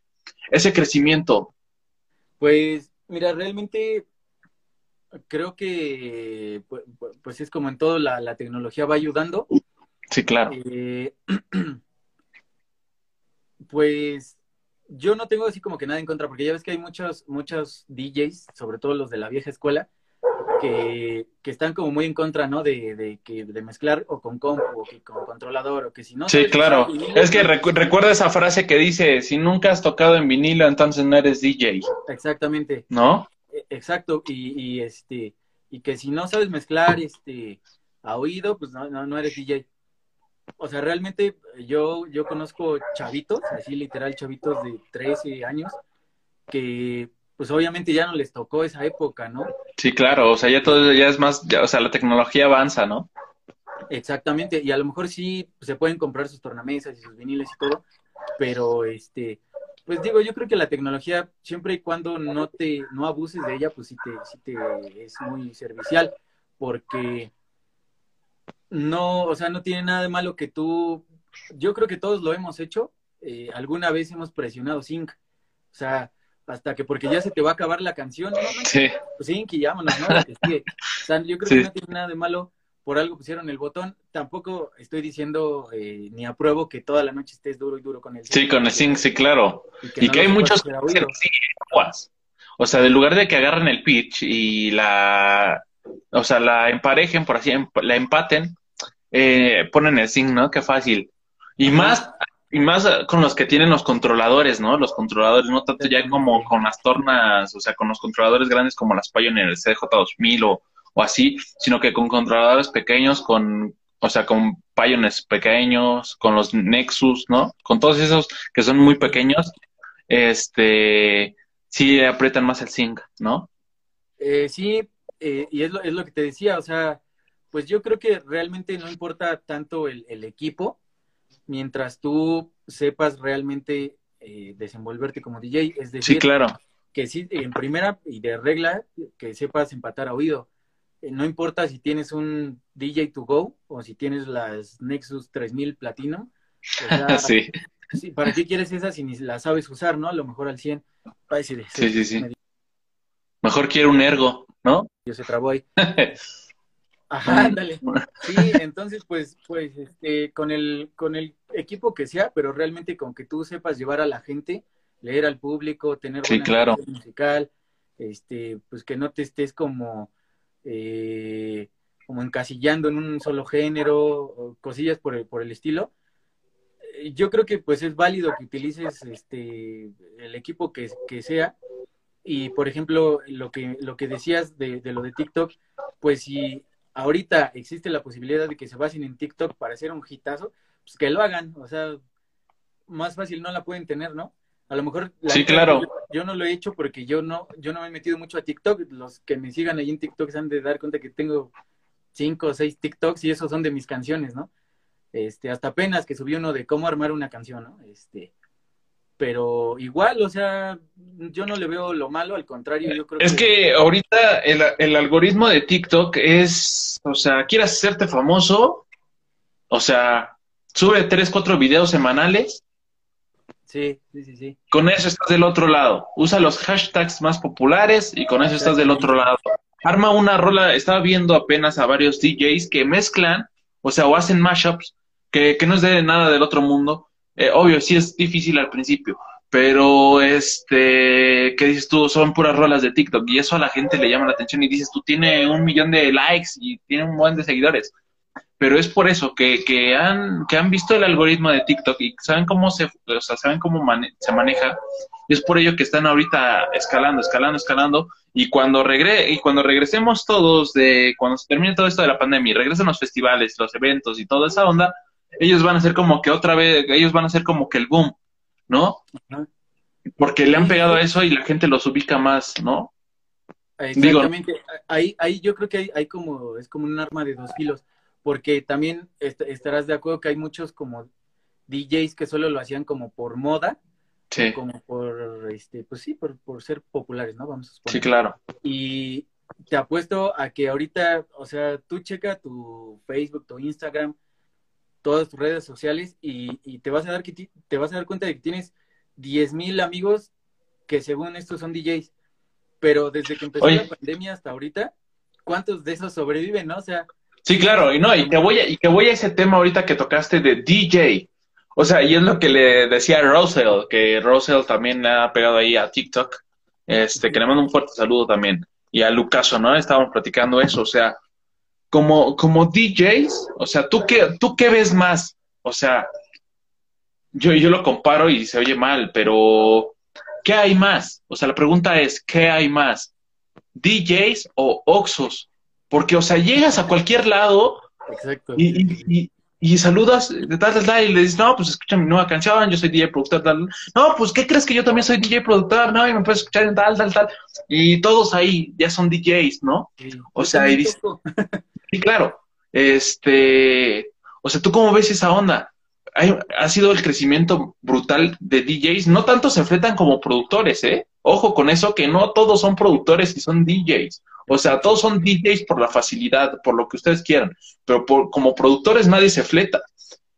ese crecimiento? Pues, mira, realmente creo que pues, pues, es como en todo, la, la, tecnología va ayudando. Sí, claro. Eh, pues yo no tengo así como que nada en contra, porque ya ves que hay muchos, muchos DJs, sobre todo los de la vieja escuela, que, que están como muy en contra, ¿no? De, de, que, de mezclar o con compu o que con controlador o que si no... Sí, claro. Es que recu recuerda esa frase que dice, si nunca has tocado en vinilo, entonces no eres DJ. Exactamente. ¿No? Exacto, y, y, este, y que si no sabes mezclar este a oído, pues no, no, no eres DJ. O sea, realmente yo, yo conozco chavitos, así literal chavitos de 13 años, que pues obviamente ya no les tocó esa época, ¿no? Sí, claro, o sea, ya todo ya es más, ya, o sea, la tecnología avanza, ¿no? Exactamente, y a lo mejor sí se pueden comprar sus tornamesas y sus viniles y todo, pero este, pues digo, yo creo que la tecnología, siempre y cuando no te, no abuses de ella, pues sí te, sí te es muy servicial, porque no, o sea, no tiene nada de malo que tú, yo creo que todos lo hemos hecho, eh, alguna vez hemos presionado sync, o sea, hasta que porque ya se te va a acabar la canción, ¿no? Sí. Pues sync y vámonos, ¿no? O sea, yo creo sí. que no tiene nada de malo por algo pusieron el botón. Tampoco estoy diciendo eh, ni apruebo que toda la noche estés duro y duro con el zinc. Sí, con el zinc, sí, claro. Y que, y no que hay muchos O sea, en lugar de que agarren el pitch y la, o sea, la emparejen, por así, la empaten, eh, ponen el zinc, ¿no? Qué fácil. Y Ajá. más, y más con los que tienen los controladores, ¿no? Los controladores, no tanto ya como con las tornas, o sea, con los controladores grandes como las Pioneer, el CJ2000 o o así, sino que con controladores pequeños, con, o sea, con Pioneers pequeños, con los Nexus, ¿no? Con todos esos que son muy pequeños, este, sí aprietan más el zinc, ¿no? Eh, sí, eh, y es lo, es lo que te decía, o sea, pues yo creo que realmente no importa tanto el, el equipo, mientras tú sepas realmente eh, desenvolverte como DJ, es decir, sí, claro. que sí, en primera y de regla, que sepas empatar a oído no importa si tienes un DJ to go o si tienes las Nexus 3000 Platino. O sea, sí. sí. ¿Para qué quieres esas si ni las sabes usar, no? A lo mejor al 100. Ay, sí, sí, sí, sí. Mejor quiero un ergo, ¿no? Yo se trabó ahí. Ajá, ándale. Sí, entonces, pues, pues, este, con el, con el equipo que sea, pero realmente con que tú sepas llevar a la gente, leer al público, tener sí, claro. musical, este, pues que no te estés como eh, como encasillando en un solo género, cosillas por el, por el estilo. Eh, yo creo que pues es válido que utilices este el equipo que, que sea. Y por ejemplo, lo que, lo que decías de, de lo de TikTok, pues si ahorita existe la posibilidad de que se basen en TikTok para hacer un hitazo, pues que lo hagan. O sea, más fácil no la pueden tener, ¿no? A lo mejor sí, claro. Yo, no lo he hecho porque yo no, yo no me he metido mucho a TikTok. Los que me sigan ahí en TikTok se han de dar cuenta que tengo cinco o seis TikToks y esos son de mis canciones, ¿no? Este, hasta apenas que subí uno de cómo armar una canción, ¿no? Este, pero igual, o sea, yo no le veo lo malo, al contrario, yo creo es que... ahorita el, el, algoritmo de TikTok es, o sea, quieres hacerte famoso, o sea, sube tres, cuatro videos semanales. Sí, sí, sí, sí. Con eso estás del otro lado. Usa los hashtags más populares y con eso estás del otro lado. Arma una rola, estaba viendo apenas a varios DJs que mezclan, o sea, o hacen mashups, que, que no es de nada del otro mundo, eh, obvio, sí es difícil al principio, pero este, ¿qué dices tú? Son puras rolas de TikTok y eso a la gente le llama la atención y dices, tú tiene un millón de likes y tiene un montón de seguidores. Pero es por eso que, que, han, que han visto el algoritmo de TikTok y saben cómo se, o sea, saben cómo se maneja. Y es por ello que están ahorita escalando, escalando, escalando. Y cuando, regre y cuando regresemos todos de, cuando se termine todo esto de la pandemia y regresen los festivales, los eventos y toda esa onda, ellos van a ser como que otra vez, ellos van a ser como que el boom, ¿no? Porque le han pegado a eso y la gente los ubica más, ¿no? Exactamente. ahí, ahí yo creo que hay, hay, como, es como un arma de dos filos, porque también estarás de acuerdo que hay muchos como DJs que solo lo hacían como por moda, sí. como por, este, pues sí, por, por ser populares, ¿no? Vamos a suponer. Sí, claro. Y te apuesto a que ahorita, o sea, tú checa tu Facebook, tu Instagram, todas tus redes sociales y, te vas a dar que te vas a dar cuenta de que tienes 10.000 mil amigos que según estos son DJs. Pero desde que empezó la pandemia hasta ahorita, ¿cuántos de esos sobreviven, no? O sea, Sí, claro, y no, y que voy a, y que voy a ese tema ahorita que tocaste de DJ. O sea, y es lo que le decía a Rosel, que Rosel también le ha pegado ahí a TikTok. Este, que le mando un fuerte saludo también. Y a Lucaso, ¿no? Estábamos platicando eso. O sea, como, como DJs, o sea, ¿tú qué, ¿tú qué ves más? O sea, yo, yo lo comparo y se oye mal, pero ¿qué hay más? O sea, la pregunta es, ¿qué hay más? ¿DJs o Oxos? Porque, o sea, llegas a cualquier lado y, y, saludas de tal, tal, tal, y le dices, no, pues escucha mi nueva canción, yo soy DJ productor, tal. No, pues, ¿qué crees que yo también soy DJ productor? No, y me puedes escuchar en tal, tal, tal. Y todos ahí ya son DJs, ¿no? o sea, y dices, Sí, claro. Este, o sea, ¿tú cómo ves esa onda? ha sido el crecimiento brutal de DJs. No tanto se enfrentan como productores, ¿eh? Ojo con eso, que no todos son productores y son DJs. O sea, todos son DJs por la facilidad, por lo que ustedes quieran. Pero como productores nadie se fleta.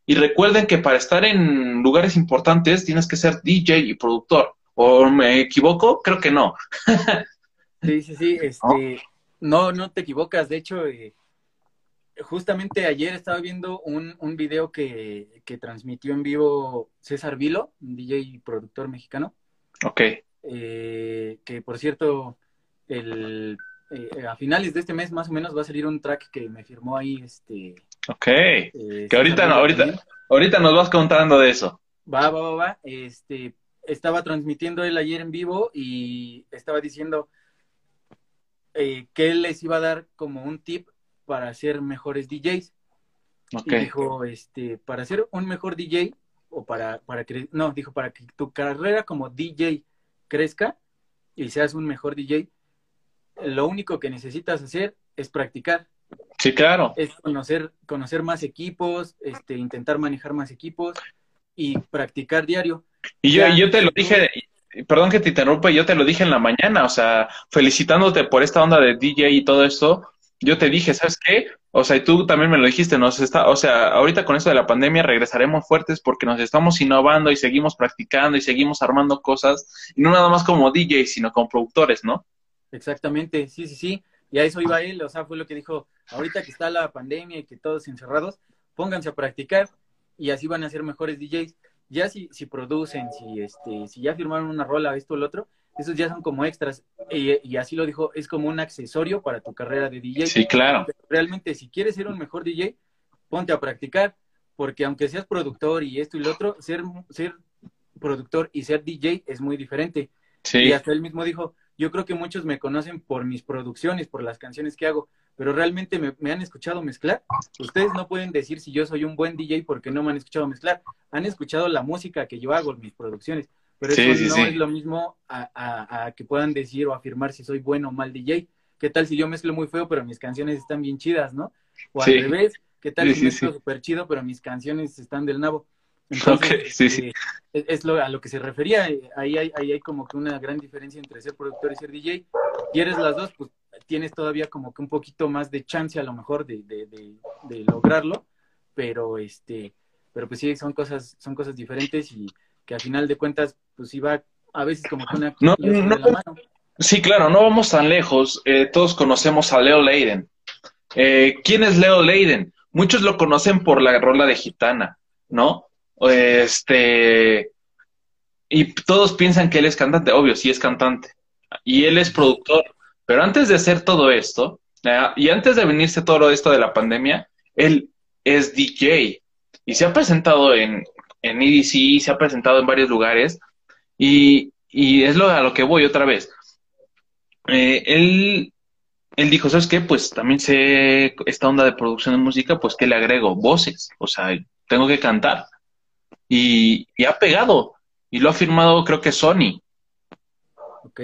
Y recuerden que para estar en lugares importantes tienes que ser DJ y productor. ¿O me equivoco? Creo que no. sí, sí, sí. Este, no, no te equivocas. De hecho, eh, justamente ayer estaba viendo un, un video que, que, transmitió en vivo César Vilo, un DJ y productor mexicano. Ok. Eh, que por cierto, el, eh, a finales de este mes más o menos va a salir un track que me firmó ahí este. Ok. Eh, que ahorita, no, ahorita, ahorita nos vas contando de eso. Va, va, va, va. Este, estaba transmitiendo él ayer en vivo y estaba diciendo que él les iba a dar como un tip para ser mejores DJs. Y dijo, este, para ser un mejor DJ, o para, para que, no, dijo, para que tu carrera como DJ crezca y seas un mejor DJ, lo único que necesitas hacer es practicar. Sí, claro. Es conocer, conocer más equipos, este, intentar manejar más equipos y practicar diario. Y yo, yo te lo dije, perdón que te interrumpa, yo te lo dije en la mañana, o sea, felicitándote por esta onda de DJ y todo esto, yo te dije, ¿sabes qué? O sea, y tú también me lo dijiste, nos está, o sea, ahorita con esto de la pandemia regresaremos fuertes porque nos estamos innovando y seguimos practicando y seguimos armando cosas, y no nada más como DJ, sino como productores, ¿no? Exactamente, sí, sí, sí. Y a eso iba él, o sea, fue lo que dijo, ahorita que está la pandemia y que todos encerrados, pónganse a practicar y así van a ser mejores DJs. Ya si, si producen, si este, si ya firmaron una rola, esto o lo otro, esos ya son como extras. Y, así lo dijo, es como un accesorio para tu carrera de DJ. Sí, claro. realmente, si quieres ser un mejor DJ, ponte a practicar, porque aunque seas productor y esto y lo otro, ser, ser productor y ser DJ es muy diferente. Sí. Y hasta él mismo dijo, yo creo que muchos me conocen por mis producciones, por las canciones que hago, pero realmente me, me, han escuchado mezclar. Ustedes no pueden decir si yo soy un buen DJ porque no me han escuchado mezclar. Han escuchado la música que yo hago, mis producciones Pero eso no es lo mismo a, que puedan decir o afirmar si soy bueno o mal DJ. ¿Qué tal si yo mezclo muy feo, pero mis canciones están bien chidas, ¿no? O al revés, ¿qué tal si mezclo súper chido, pero mis canciones están del nabo? Entonces, eh, es, lo, a lo que se refería. Ahí hay, ahí hay como que una gran diferencia entre ser productor y ser DJ. Y eres las dos, pues tienes todavía como que un poquito más de chance a lo mejor de, de, de, lograrlo, pero este, pero pues sí, son cosas, son cosas diferentes y que al final de cuentas, pues iba a veces como que una... No, Sí, claro, no vamos tan lejos. Eh, todos conocemos a Leo Leiden. Eh, ¿Quién es Leo Leiden? Muchos lo conocen por la rola de Gitana, ¿no? Este, y todos piensan que él es cantante, obvio, sí es cantante. Y él es productor. Pero antes de hacer todo esto, y antes de venirse todo esto de la pandemia, él es DJ. Y se ha presentado en, en EDC, se ha presentado en varios lugares. Y, y es lo, a lo que voy otra vez. Eh, él, él dijo, ¿sabes qué? Pues también sé esta onda de producción de música, pues que le agrego voces. O sea, tengo que cantar y, ha pegado. Y lo ha firmado, creo que Sony. Ok.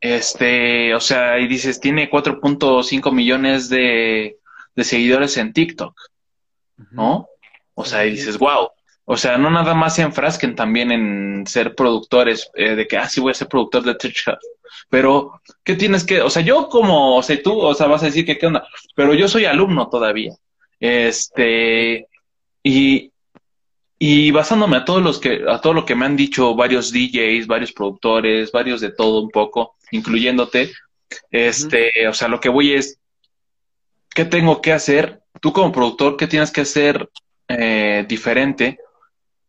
Este, o sea, y dices, tiene 4.5 millones de, de, seguidores en TikTok, ¿no? O sea, y dices, wow. O sea, no nada más se enfrasquen también en ser productores, eh, de que, ah, sí voy a ser productor de Twitch Pero, ¿qué tienes que, o sea, yo como, o sea, tú, o sea, vas a decir que qué onda, pero yo soy alumno todavía. Este, y, y basándome a todos los que, a todo lo que me han dicho varios DJs, varios productores, varios de todo un poco, incluyéndote, este, o sea, lo que voy es, ¿qué tengo que hacer? Tú como productor, ¿qué tienes que hacer eh, diferente?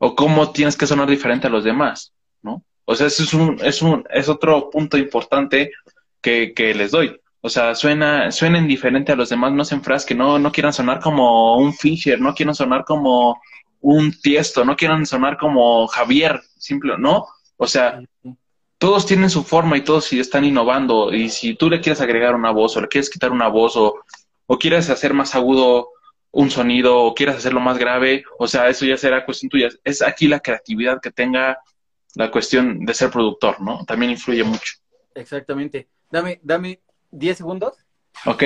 ¿O cómo tienes que sonar diferente a los demás? ¿No? O sea, eso es un, es un, es otro punto importante que, que les doy. O sea, suena, suenen diferente a los demás, no se enfrasquen, no, no quieran sonar como un Fisher, no quieran sonar como un tiesto, no quieran sonar como Javier, simple, ¿no? O sea, todos tienen su forma y todos están innovando. Y si tú le quieres agregar una voz o le quieres quitar una voz o, o quieres hacer más agudo un sonido o quieres hacerlo más grave, o sea, eso ya será cuestión tuya. Es aquí la creatividad que tenga la cuestión de ser productor, ¿no? También influye mucho. Exactamente. Dame, dame 10 segundos. Ok.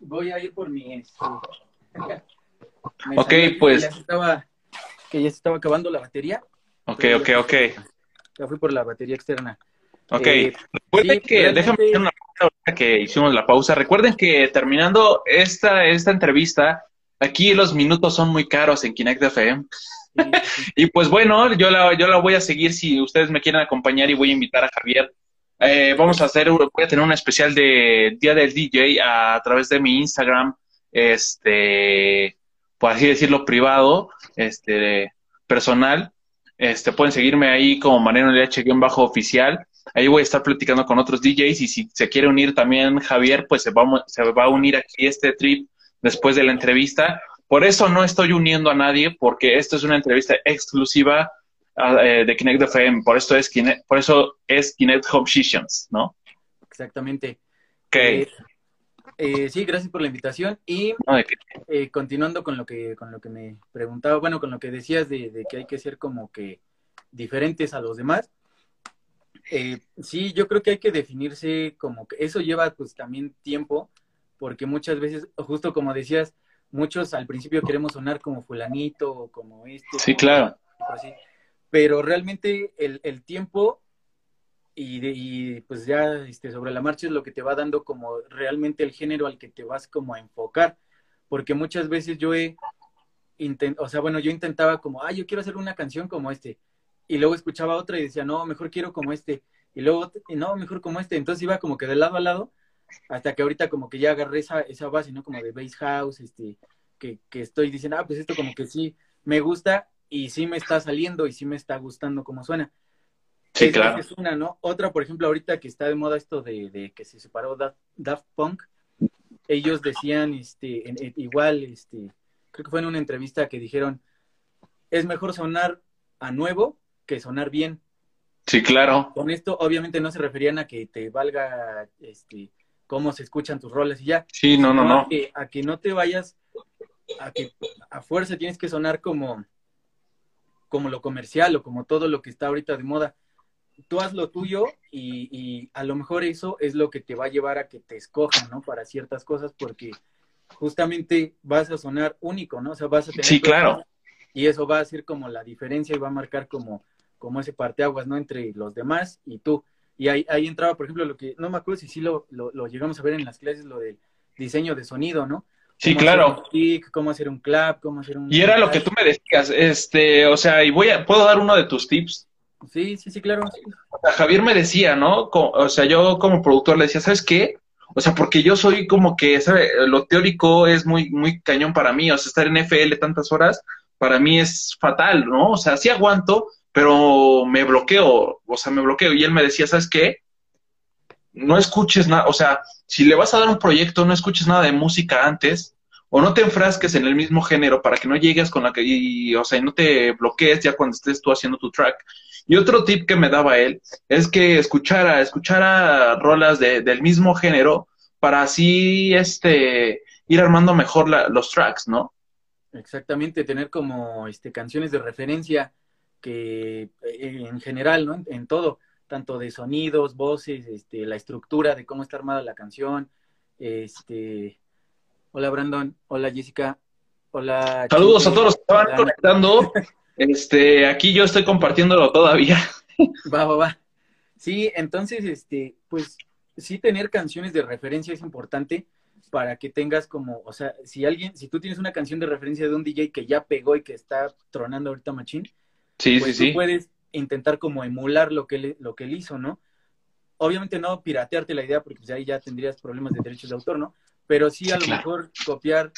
Voy a ir por mi... Este, ok, pues. Que ya, estaba, que ya se estaba acabando la batería. Ok, ok, ok. Ya fui por la batería externa. Ok. Eh, Recuerden que, déjame hacer una pausa que hicimos la pausa. Recuerden que terminando esta, esta entrevista, aquí los minutos son muy caros en Kinect FM. y pues bueno, yo la, yo la voy a seguir si ustedes me quieren acompañar y voy a invitar a Javier. Eh, vamos a hacer, voy a tener un especial de Día del DJ a través de mi Instagram. Este, por así decirlo, privado, este, personal. Este, pueden seguirme ahí como Mariano bajo oficial Ahí voy a estar platicando con otros DJs y si se quiere unir también Javier, pues se va, se va a unir aquí este trip después de la entrevista. Por eso no estoy uniendo a nadie, porque esto es una entrevista exclusiva ah, eh, de Kinect FM. Por, esto es por eso es Kinect Home Sessions, ¿no? Exactamente. Okay. Eh, eh, sí, gracias por la invitación. Y eh, continuando con lo que con lo que me preguntaba, bueno, con lo que decías de, que hay que ser como que diferentes a los demás. Eh, sí, yo creo que hay que definirse como que eso lleva pues también tiempo, porque muchas veces, justo como decías, muchos al principio queremos sonar como fulanito o como este. Sí, claro. Pero realmente el, el tiempo y, pues ya este, sobre la marcha es lo que te va dando como realmente el género al que te vas como a enfocar, porque muchas veces yo he intentado, o sea, bueno, yo intentaba como, ah, yo quiero hacer una canción como este, y luego escuchaba otra y decía, no, mejor quiero como este, y luego, no, mejor como este, entonces iba como que de lado a lado, hasta que ahorita como que ya agarré esa, esa base, ¿no? Como de bass house, este, que, que estoy diciendo, ah, pues esto como que sí me gusta y sí me está saliendo y sí me está gustando como suena. Sí, claro. Es una, ¿no? Otra, por ejemplo, ahorita que está de moda esto de, que se separó Daft, Punk, ellos decían, este, igual, este, creo que fue en una entrevista que dijeron, es mejor sonar a nuevo que sonar bien. Sí, claro. Con esto, obviamente, no se referían a que te valga, este, cómo se escuchan tus roles y ya. Sí, no, no, no. A que, a que no te vayas, a que a fuerza tienes que sonar como, como lo comercial o como todo lo que está ahorita de moda. Tú haz lo tuyo y, y a lo mejor eso es lo que te va a llevar a que te escojan, ¿no? Para ciertas cosas porque justamente vas a sonar único, ¿no? O sea, vas a tener... Sí, claro. Y eso va a ser como la diferencia y va a marcar como, como ese parteaguas, ¿no? Entre los demás y tú. Y ahí, ahí entraba, por ejemplo, lo que, no me acuerdo si sí lo, lo, lo llegamos a ver en las clases, lo del diseño de sonido, ¿no? Sí, Cómo claro. hacer un kick, cómo hacer un clap, cómo hacer un... Y era lo que tú me decías, este, o sea, y voy a, ¿puedo dar uno de tus tips? Sí, sí, sí, claro. Javier me decía, ¿no? O sea, yo como productor le decía, ¿sabes qué? O sea, porque yo soy como que, ¿sabe? Lo teórico es muy, muy cañón para mí, o sea, estar en FL tantas horas, para mí es fatal, ¿no? O sea, sí aguanto, pero me bloqueo, o sea, me bloqueo. Y él me decía, ¿sabes qué? No escuches nada, o sea, si le vas a dar un proyecto, no escuches nada de música antes, o no te enfrasques en el mismo género para que no llegues con la que, y, o sea, y no te bloquees ya cuando estés tú haciendo tu track. Y otro tip que me daba él es que escuchara, escuchara rolas de, del mismo género para así, este, ir armando mejor los tracks, ¿no? Exactamente, tener como este, canciones de referencia que eh, en general, ¿no? En, en todo, tanto de sonidos, voces, este, la estructura de cómo está armada la canción. Este, hola Brandon, hola Jessica, hola. Saludos a todos los que estaban conectando. Este, aquí yo estoy compartiéndolo todavía. Va, va, va. Sí, entonces, este, pues sí tener canciones de referencia es importante para que tengas como, o sea, si alguien, si tú tienes una canción de referencia de un DJ que ya pegó y que está tronando ahorita machín, Sí, pues sí, tú sí. puedes intentar como emular lo que, él, lo que él hizo, ¿no? Obviamente no piratearte la idea porque pues, ahí ya tendrías problemas de derechos de autor, ¿no? Pero sí, a lo claro. mejor copiar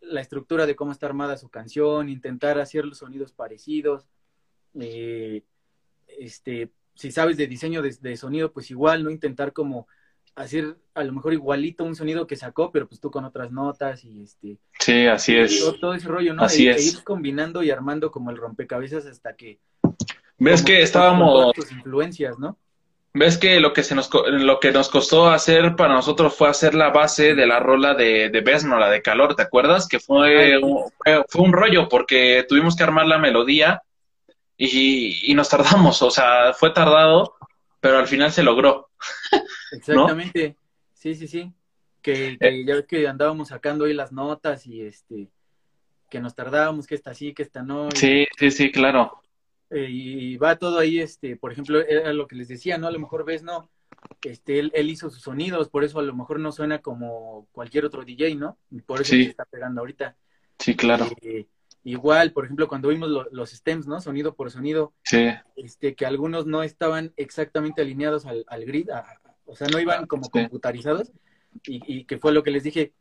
la estructura de cómo está armada su canción, intentar hacer los sonidos parecidos. eh, este, si sabes de diseño de, de sonido, pues igual, ¿no? Intentar como hacer a lo mejor igualito un sonido que sacó, pero pues tú con otras notas y este Sí, así es. todo, todo ese rollo, ¿no? Así E- es. e ir combinando y armando como el rompecabezas hasta que Ves que estábamos, tus influencias, ¿no? ves que lo que se nos, lo que nos costó hacer para nosotros fue hacer la base de la rola de, de Besno, la de Calor, ¿te acuerdas? Que fue un, fue, fue un rollo porque tuvimos que armar la melodía y, y nos tardamos, o sea, fue tardado, pero al final se logró. Exactamente. Sí, sí, sí. Que, Eh. que ya ves que andábamos sacando ahí las notas y este que nos tardábamos, que esta sí, que esta no. y- Sí, sí, sí, claro. eh, y va todo ahí, este, por ejemplo, era lo que les decía, ¿no? A lo mejor ves, no, este, él, él hizo sus sonidos, por eso a lo mejor no suena como cualquier otro DJ, ¿no? Y por eso Sí. se está pegando ahorita. Sí, claro. Eh, igual, por ejemplo, cuando vimos lo- los stems, ¿no? Sonido por sonido, Sí, este, que algunos no estaban exactamente alineados al, al grid, a- o sea, no iban como Sí. computarizados, y, y que fue lo que les dije,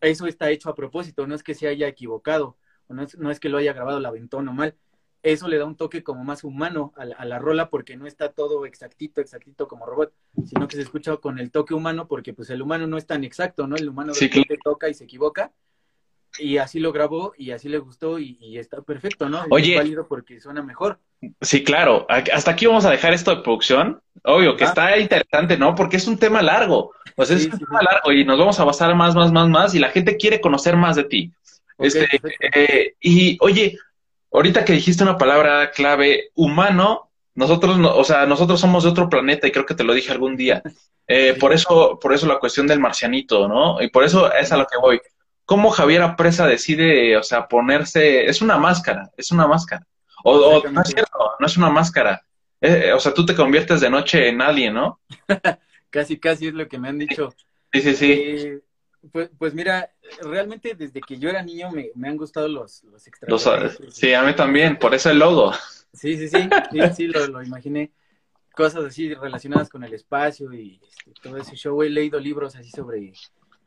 eso está hecho a propósito, no es que se haya equivocado, o no es, no es que lo haya grabado el aventón o mal, eso le da un toque como más humano a la, a la rola porque no está todo exactito, exactito como robot, sino que se escucha con el toque humano porque pues el humano no es tan exacto, ¿no? El humano Sí, toca y se equivoca, y así lo grabó y así le gustó y, y está perfecto, ¿no? Oye. Es válido porque suena mejor. Sí, claro. Hasta aquí vamos a dejar esto de producción. Obvio que Ah. está interesante, ¿no? Porque es un tema largo. Sí, es un sí, tema sí. largo y nos vamos a basar más, más, más, más y la gente quiere conocer más de ti. Este, eh, y oye, ahorita que dijiste una palabra clave, humano, nosotros, no- o sea, nosotros somos de otro planeta y creo que te lo dije algún día. Eh, por eso, por eso la cuestión del marcianito, ¿no? Y por eso es a lo que voy. ¿Cómo Javier Apresa decide, o sea, ponerse, es una máscara, es una máscara. O, o no es cierto, no es una máscara. Eh, o sea, tú te conviertes de noche en alguien, ¿no? Casi, casi es lo que me han dicho. Sí, sí, sí. Eh, pues, pues mira, realmente desde que yo era niño me, me han gustado los, los Los- extraterrestres. sí, a mí también, por eso el logo. Sí, sí, sí, sí, sí, lo, lo imaginé. Cosas así relacionadas con el espacio y este, todo ese show. He leído libros así sobre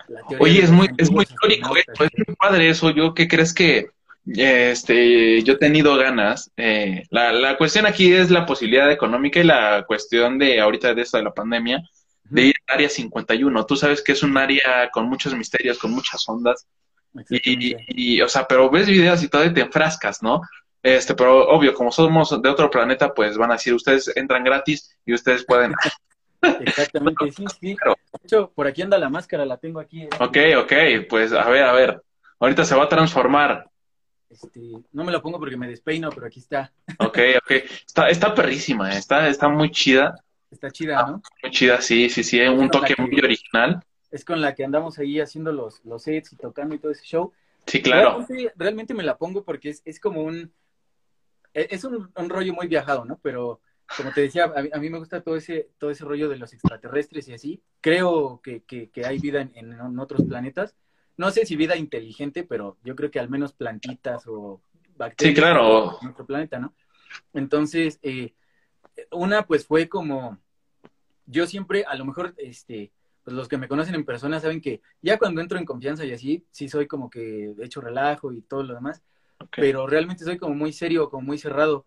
la teoría. Oye, es muy, es muy histórico esto, es muy padre eso. Yo, ¿qué crees que este, yo he tenido ganas? Eh, la, la cuestión aquí es la posibilidad económica y la cuestión de ahorita de esto de la pandemia, de ir al área 51. Tú sabes que es un área con muchos misterios, con muchas ondas. Y, y, o sea, pero ves videos y todavía te enfrascas, ¿no? Este, pero obvio, como somos de otro planeta, pues van a decir, ustedes entran gratis y ustedes pueden. Exactamente, sí, sí. Claro. De hecho, por aquí anda la máscara, la tengo aquí. eh. Ok, ok, pues a ver, a ver. Ahorita se va a transformar. Este, no me lo pongo porque me despeino, pero aquí está. Ok, ok. Está, está perrísima, eh, está, está muy chida. Está chida, ¿no? Muy chida, sí, sí, sí, un toque muy original. Es con la que andamos ahí haciendo los, los sets y tocando y todo ese show. Sí, claro. Realmente, me la pongo porque es, es como un... E, es un, rollo muy viajado, ¿no? Pero como te decía, a mí, me gusta todo ese, todo ese rollo de los extraterrestres y así. Creo que, que, hay vida en, en, otros planetas. No sé si vida inteligente, pero yo creo que al menos plantitas o bacterias sí, claro. en nuestro planeta, ¿no? Entonces, eh, una pues fue como, yo siempre, a lo mejor, este, pues los que me conocen en persona saben que ya cuando entro en confianza y así, sí soy como que de hecho relajo y todo lo demás, pero realmente soy como muy serio, como muy cerrado.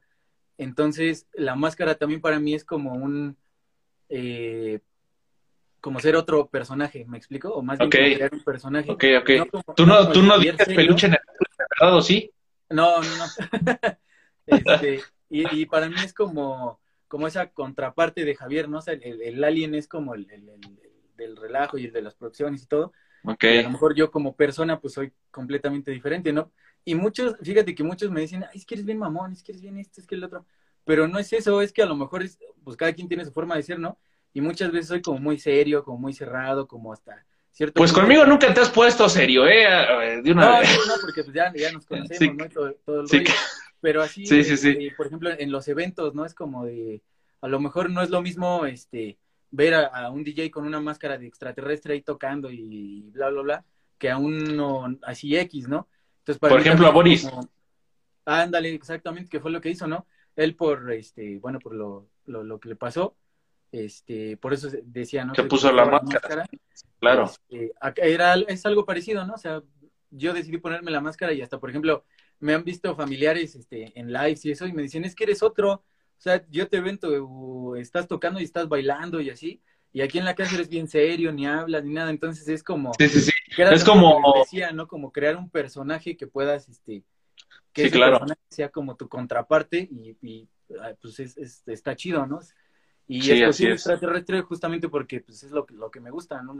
Entonces, la máscara también para mí es como un, eh, como ser otro personaje, ¿me explico? O más bien crear un personaje. Ok, ok. tú no, tú no dices peluche en el ¿verdad sí? No, no, no. este, y, y, para mí es como, como esa contraparte de Javier, ¿no? O sea, el, el alien es como el, el, del relajo y el de las producciones y todo. Okay. a lo mejor yo como persona pues soy completamente diferente, ¿no? Y muchos, fíjate que muchos me dicen, Ay, es que eres bien mamón, es que eres bien esto, es que el otro. Pero no es eso, es que a lo mejor es, pues cada quien tiene su forma de ser, ¿no? Y muchas veces soy como muy serio, como muy cerrado, como hasta cierto... Pues conmigo nunca te has puesto serio, ¿eh? De una no, vez. no, no, porque pues ya, ya nos conocemos, ¿no? Todo, todo el sí. Pero así, sí, sí, sí. Eh, por ejemplo, en los eventos, ¿no? Es como de, a lo mejor no es lo mismo, este, ver a, un DJ con una máscara de extraterrestre ahí tocando y bla, bla, bla, que a uno así X, ¿no? Entonces, por ejemplo, a Boris. ándale, exactamente, que fue lo que hizo, ¿no? Él por, este, bueno, por lo, lo, que le pasó, este, por eso decía, ¿no? Que, puso la máscara. Claro. Este, era, es algo parecido, ¿no? O sea, yo decidí ponerme la máscara y hasta, por ejemplo, me han visto familiares este, en lives y eso y me dicen, es que eres otro. O sea, yo te veo, estás tocando y estás bailando y así, y aquí en la casa eres bien serio, ni hablas, ni nada, entonces es como... Sí, sí, sí. Es como... Decía, ¿no? Como crear un personaje que puedas, este... Que sí, claro. sea como tu contraparte y, pues es, está chido, ¿no? Y sí, es extraterrestre justamente porque pues es lo, lo que me gusta, ¿no?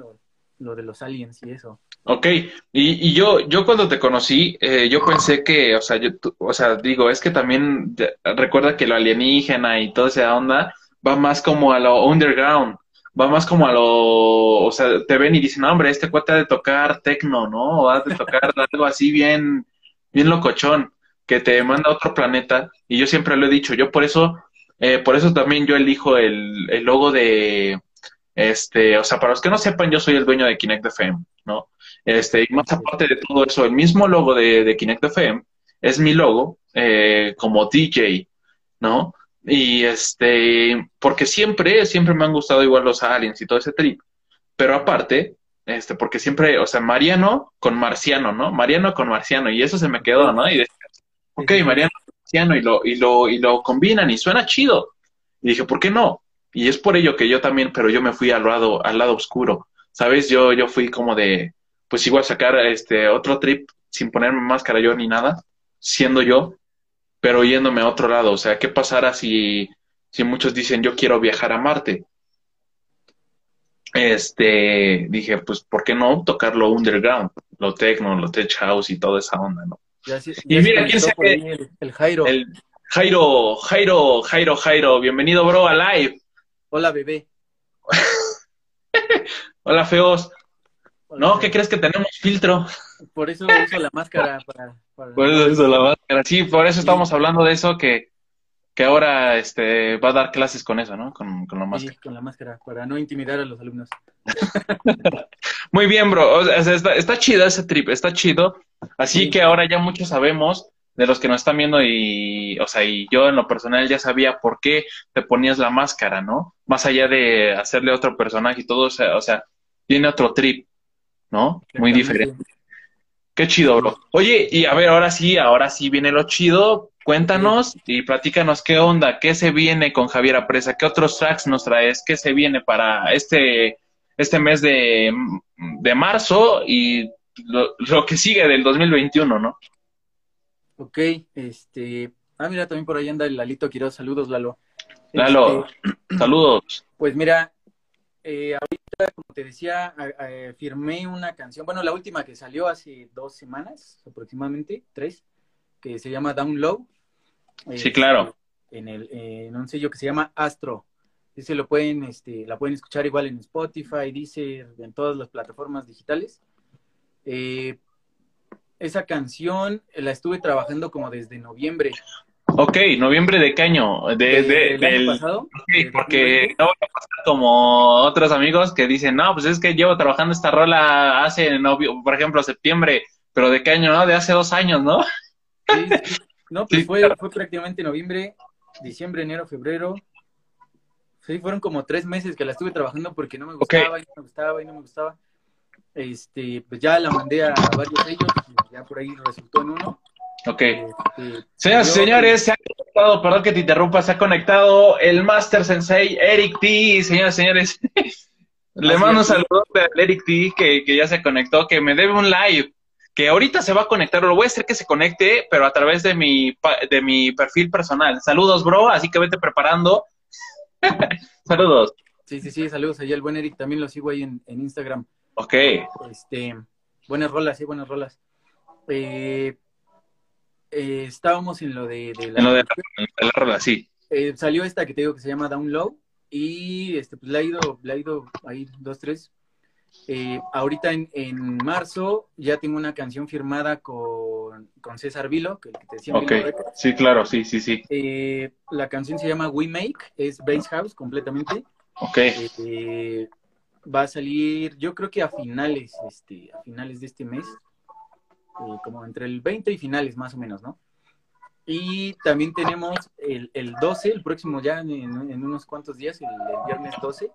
lo de los aliens y eso. Ok, y, y yo, yo cuando te conocí, eh, yo pensé que, o sea, yo, o sea, digo, es que también recuerda que lo alienígena y toda esa onda va más como a lo underground, va más como a lo, o sea, te ven y dicen, no, hombre, este cuate ha de tocar tecno, ¿no? O ha de tocar algo así bien, bien locochón, que te manda a otro planeta, y yo siempre lo he dicho, yo por eso, eh, por eso también yo elijo el, el logo de, este, o sea, para los que no sepan, yo soy el dueño de Kinect FM, ¿no? Este, y más aparte de todo eso, el mismo logo de, de Kinect FM es mi logo eh, como DJ, ¿no? Y este, porque siempre, siempre me han gustado igual los aliens y todo ese trip. Pero aparte, este, porque siempre, o sea, Mariano con Marciano, ¿no? Mariano con Marciano, y eso se me quedó, ¿no? Y decía, ok, Mariano y lo, y lo, y lo combinan y suena chido. Y dije, ¿por qué no? Y es por ello que yo también, pero yo me fui al lado, al lado oscuro, ¿sabes? Yo, yo fui como de, pues igual sacar este otro trip sin ponerme máscara yo ni nada, siendo yo, pero yéndome a otro lado. O sea, ¿qué pasará si, si muchos dicen yo quiero viajar a Marte? Este, dije, pues, ¿por qué no tocar lo underground? Lo techno, lo tech house y toda esa onda, ¿no? Y mira, ¿quién se el, el Jairo. El Jairo, Jairo, Jairo, Jairo, bienvenido, bro, a live. Hola, bebé. Hola, feos. no, ¿qué crees que tenemos filtro? Por eso uso la máscara. Para, Por eso uso la máscara. Sí, por eso estamos hablando de eso, que, que ahora este, va a dar clases con eso, ¿no? Con, con la máscara. Sí, con la máscara, para no intimidar a los alumnos. Muy bien, bro. O sea, está, está chido ese trip, está chido. Así que ahora ya muchos sabemos de los que nos están viendo y, o sea, y yo en lo personal ya sabía por qué te ponías la máscara, ¿no? Más allá de hacerle otro personaje y todo, o sea, o sea tiene otro trip, ¿no? Muy diferente. Qué chido, bro. Oye, y a ver, ahora sí, ahora sí viene lo chido. Cuéntanos y platícanos qué onda, qué se viene con Javier Apresa, qué otros tracks nos traes, qué se viene para este, este mes de, de marzo y lo, lo que sigue del 2021, ¿no? Ok, este. Ah, mira, también por ahí anda el Lalito Quiroz. Saludos, Lalo. Lalo, este, saludos. Pues mira, eh, ahorita, como te decía, firmé una canción. Bueno, la última que salió hace dos semanas, aproximadamente, tres. que se llama Down Low. Sí, Este, claro. En, el, en un sello que se llama Astro. Ese lo pueden, este, la pueden escuchar igual en Spotify, Deezer, en todas las plataformas digitales. Eh, esa canción la estuve trabajando como desde noviembre. Ok, noviembre de qué año? De, de- del año del... pasado. Ok, del porque 2020. no voy a pasar como otros amigos que dicen, no, pues es que llevo trabajando esta rola hace, novio, por ejemplo, septiembre, pero ¿de qué año? No, de hace dos años, ¿no? Sí, sí. No, pues Sí, fue, claro. fue prácticamente noviembre, diciembre, enero, febrero. Sí, fueron como tres meses que la estuve trabajando porque no me gustaba y no me gustaba y no me gustaba. Este, pues ya la mandé a varios de ellos, y ya por ahí resultó en uno. Ok. Este, Señoras y señores, se ha conectado, perdón que te interrumpa, se ha conectado el Master Sensei Eric T. Señoras y señores, le mando un saludo al Eric T que, que ya se conectó, que me debe un live, que ahorita se va a conectar, lo voy a hacer que se conecte, pero a través de mi, de mi perfil personal. Saludos, bro, así que vete preparando. Saludos. Sí, sí, sí, saludos allá al buen Eric, también lo sigo ahí en, en Instagram. Ok, Este, buenas rolas, sí, buenas rolas. Eh, eh, estábamos en lo de, de la en lo de la, la rola, sí. Eh, salió esta que te digo que se llama Down Low y este, pues, le ha ido, le ha ido ahí dos, tres. Eh, ahorita en, en marzo ya tengo una canción firmada con, con César Vilo, que, que te decía. Ok, sí, claro, sí, sí, sí. Eh, la canción se llama We Make, es Bass House completamente. Ok, Eh, va a salir, yo creo que a finales, este, a finales de este mes, como entre el 20 y finales más o menos, ¿no? Y también tenemos el, el 12, el próximo ya en, en unos cuantos días, el, el viernes 12.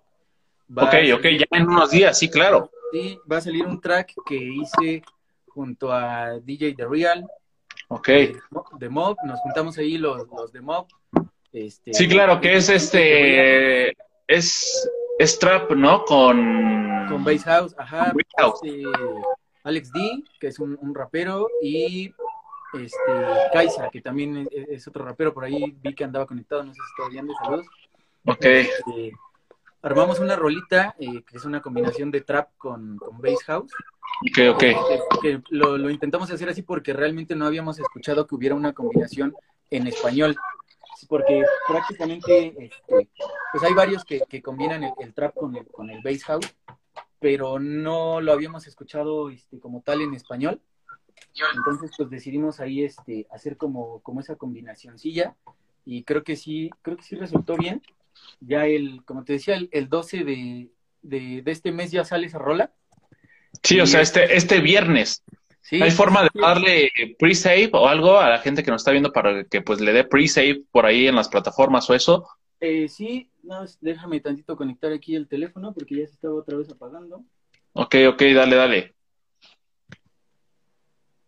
Ok, ok, ya en unos días, sí, claro. Sí, va a salir un track que hice junto a DJ The Real, Ok. de, de Mob, nos juntamos ahí los, los de Mob. Este, Sí, claro, que es este. Es, es trap, ¿no? Con. Con Bass House, ajá. Bass House. este, Alex D, que es un, un rapero, y este Kaisa, que también es, es otro rapero, por ahí vi que andaba conectado, no sé si todavía anda, saludos. Ok, Este, armamos una rolita, eh, que es una combinación de trap con, con Bass House, ok, ok. que, que lo, lo intentamos hacer así porque realmente no habíamos escuchado que hubiera una combinación en español. Porque prácticamente este, pues hay varios que, que combinan el, el trap con el, con el bass house, pero no lo habíamos escuchado este, como tal en español. Entonces pues decidimos ahí este, hacer como, como esa combinacioncilla y creo que sí, creo que sí resultó bien. Ya el, como te decía, el, el 12 de, de, de este mes ya sale esa rola. Sí, o sea, este, este viernes. Sí, ¿Hay forma de darle pre-save o algo a la gente que nos está viendo para que pues le dé pre-save por ahí en las plataformas o eso? Eh, sí, no, déjame tantito conectar aquí el teléfono porque ya se estaba otra vez apagando. Ok, ok, dale, dale.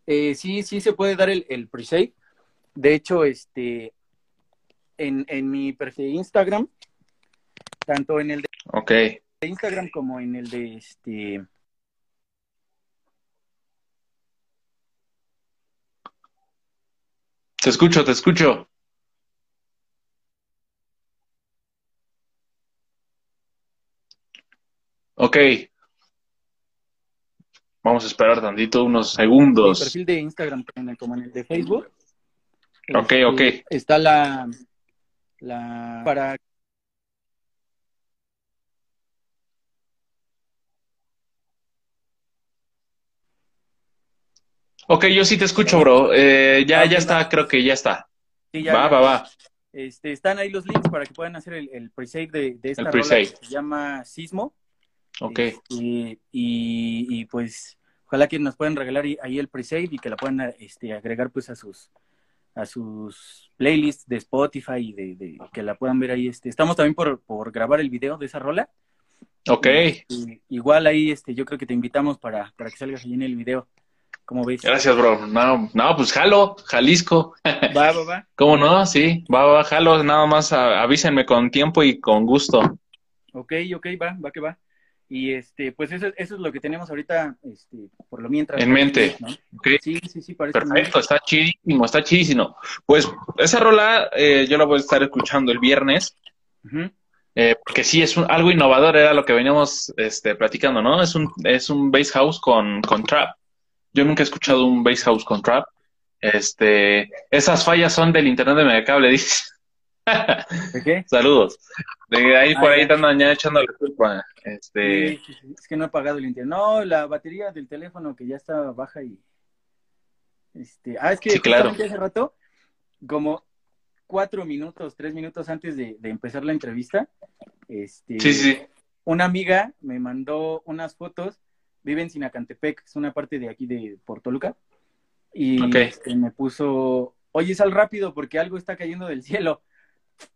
Eh, sí, sí se puede dar el, el pre-save. De hecho, este, en, en mi perfil de Instagram, tanto en el de Instagram como en el de este. Te escucho, te escucho. Ok. Vamos a esperar tantito, unos segundos. perfil de Instagram como en el, como en el de Facebook. Ok, este, ok. Está la, la para Ok, yo sí te escucho, bro. Eh, ya, ya está, creo que ya está. sí, ya- Va, ya- va, va. Este, están ahí los links para que puedan hacer el, el pre-save de, de esta El rola que se llama Sismo. Ok. Este, y, y, pues ojalá que nos puedan regalar ahí- ahí el pre-save y que la puedan este, agregar pues a sus a sus playlists de Spotify y de, de- que la puedan ver ahí. Este, estamos también por, por grabar el video de esa rola. Ok. Y, igual ahí este, yo creo que te invitamos para, para que salgas ahí en el video. como ves? Gracias, bro. No, no, pues jalo, Jalisco. Va, va, va. ¿Cómo no? Sí, va, va, jalo. Nada más avísenme con tiempo y con gusto. Ok, ok, va, va que va. Y este, pues eso, eso es lo que tenemos ahorita, este, por lo mientras. En mente. ¿no? Sí, sí, sí, parece Perfecto, está chidísimo, está chidísimo. Pues esa rola eh, yo la voy a estar escuchando el viernes, eh, porque sí es un, algo innovador, era lo que veníamos este, platicando, ¿no? Es un, es un bass house con, con trap. Yo nunca he escuchado un bass house con trap Este, esas fallas son del internet de Megacable, dice. Saludos. De ahí por Ah, ahí están ya echando la culpa. Este, Sí, sí, sí. Es que no he pagado el internet. No, la batería del teléfono que ya está baja y. Este... Ah, es que claro. hace rato, como cuatro minutos, tres minutos antes de, de empezar la entrevista, este, sí, sí, una amiga me mandó unas fotos. Vive en Sinacantepec, es una parte de aquí de Portoluca. Y este, me puso, oye, sal rápido porque algo está cayendo del cielo.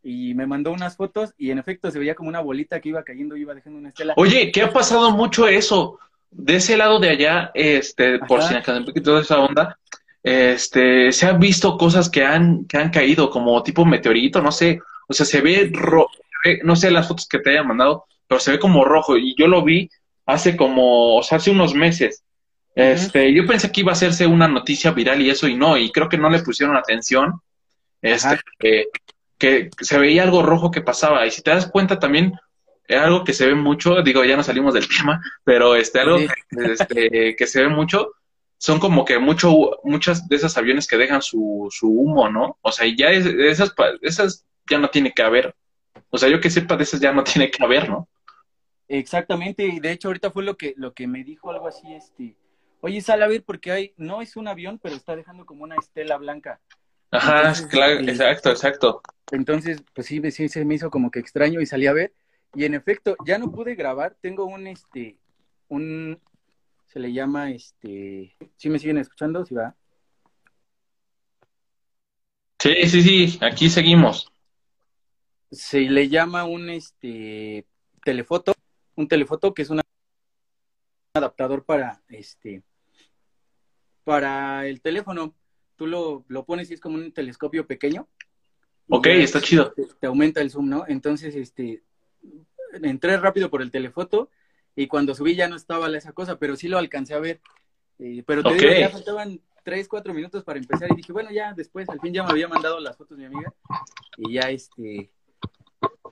Y me mandó unas fotos y en efecto se veía como una bolita que iba cayendo y iba dejando una estela. Oye, ¿qué ha pasado mucho eso? De ese lado de allá, este, por Ajá. Sinacantepec y toda esa onda, este, se han visto cosas que han, que han caído, como tipo meteorito, no sé, o sea, se ve rojo, no sé las fotos que te haya mandado, pero se ve como rojo, y yo lo vi hace como, o sea, hace unos meses. Este, yo pensé que iba a hacerse una noticia viral y eso, y no, y creo que no le pusieron atención, este, Ajá. Que, se veía algo rojo que pasaba, y si te das cuenta también, es algo que se ve mucho, digo, ya no salimos del tema, pero este, algo Sí. que, este, que se ve mucho, son como que mucho, muchas de esos aviones que dejan su, su humo, ¿no? O sea, y ya es- esas, esas ya no tiene que haber. O sea, yo que sepa de esas ya no tiene que haber, ¿no? Exactamente, y de hecho ahorita fue lo que, lo que me dijo algo así, este, oye, sal a ver porque hay, no es un avión, pero está dejando como una estela blanca. Ajá, Entonces, claro, exacto, exacto. Entonces, pues sí, sí, se me hizo como que extraño y salí a ver. Y en efecto, ya no pude grabar. Tengo un, este, un, se le llama, este, ¿sí me siguen escuchando? Sí, va. Sí, sí, sí, aquí seguimos. Se le llama un, este, telefoto, un telefoto que es una- un adaptador para, este, para el teléfono. Tú lo, lo pones y es como un telescopio pequeño. Ok, está chido. Te, te aumenta el zoom, ¿no? Entonces, este, entré rápido por el telefoto y cuando subí ya no estaba esa cosa, pero sí lo alcancé a ver. Eh, pero te Ok. digo, ya faltaban tres, cuatro minutos para empezar y dije, bueno, ya después, al fin ya me había mandado las fotos mi amiga y ya este,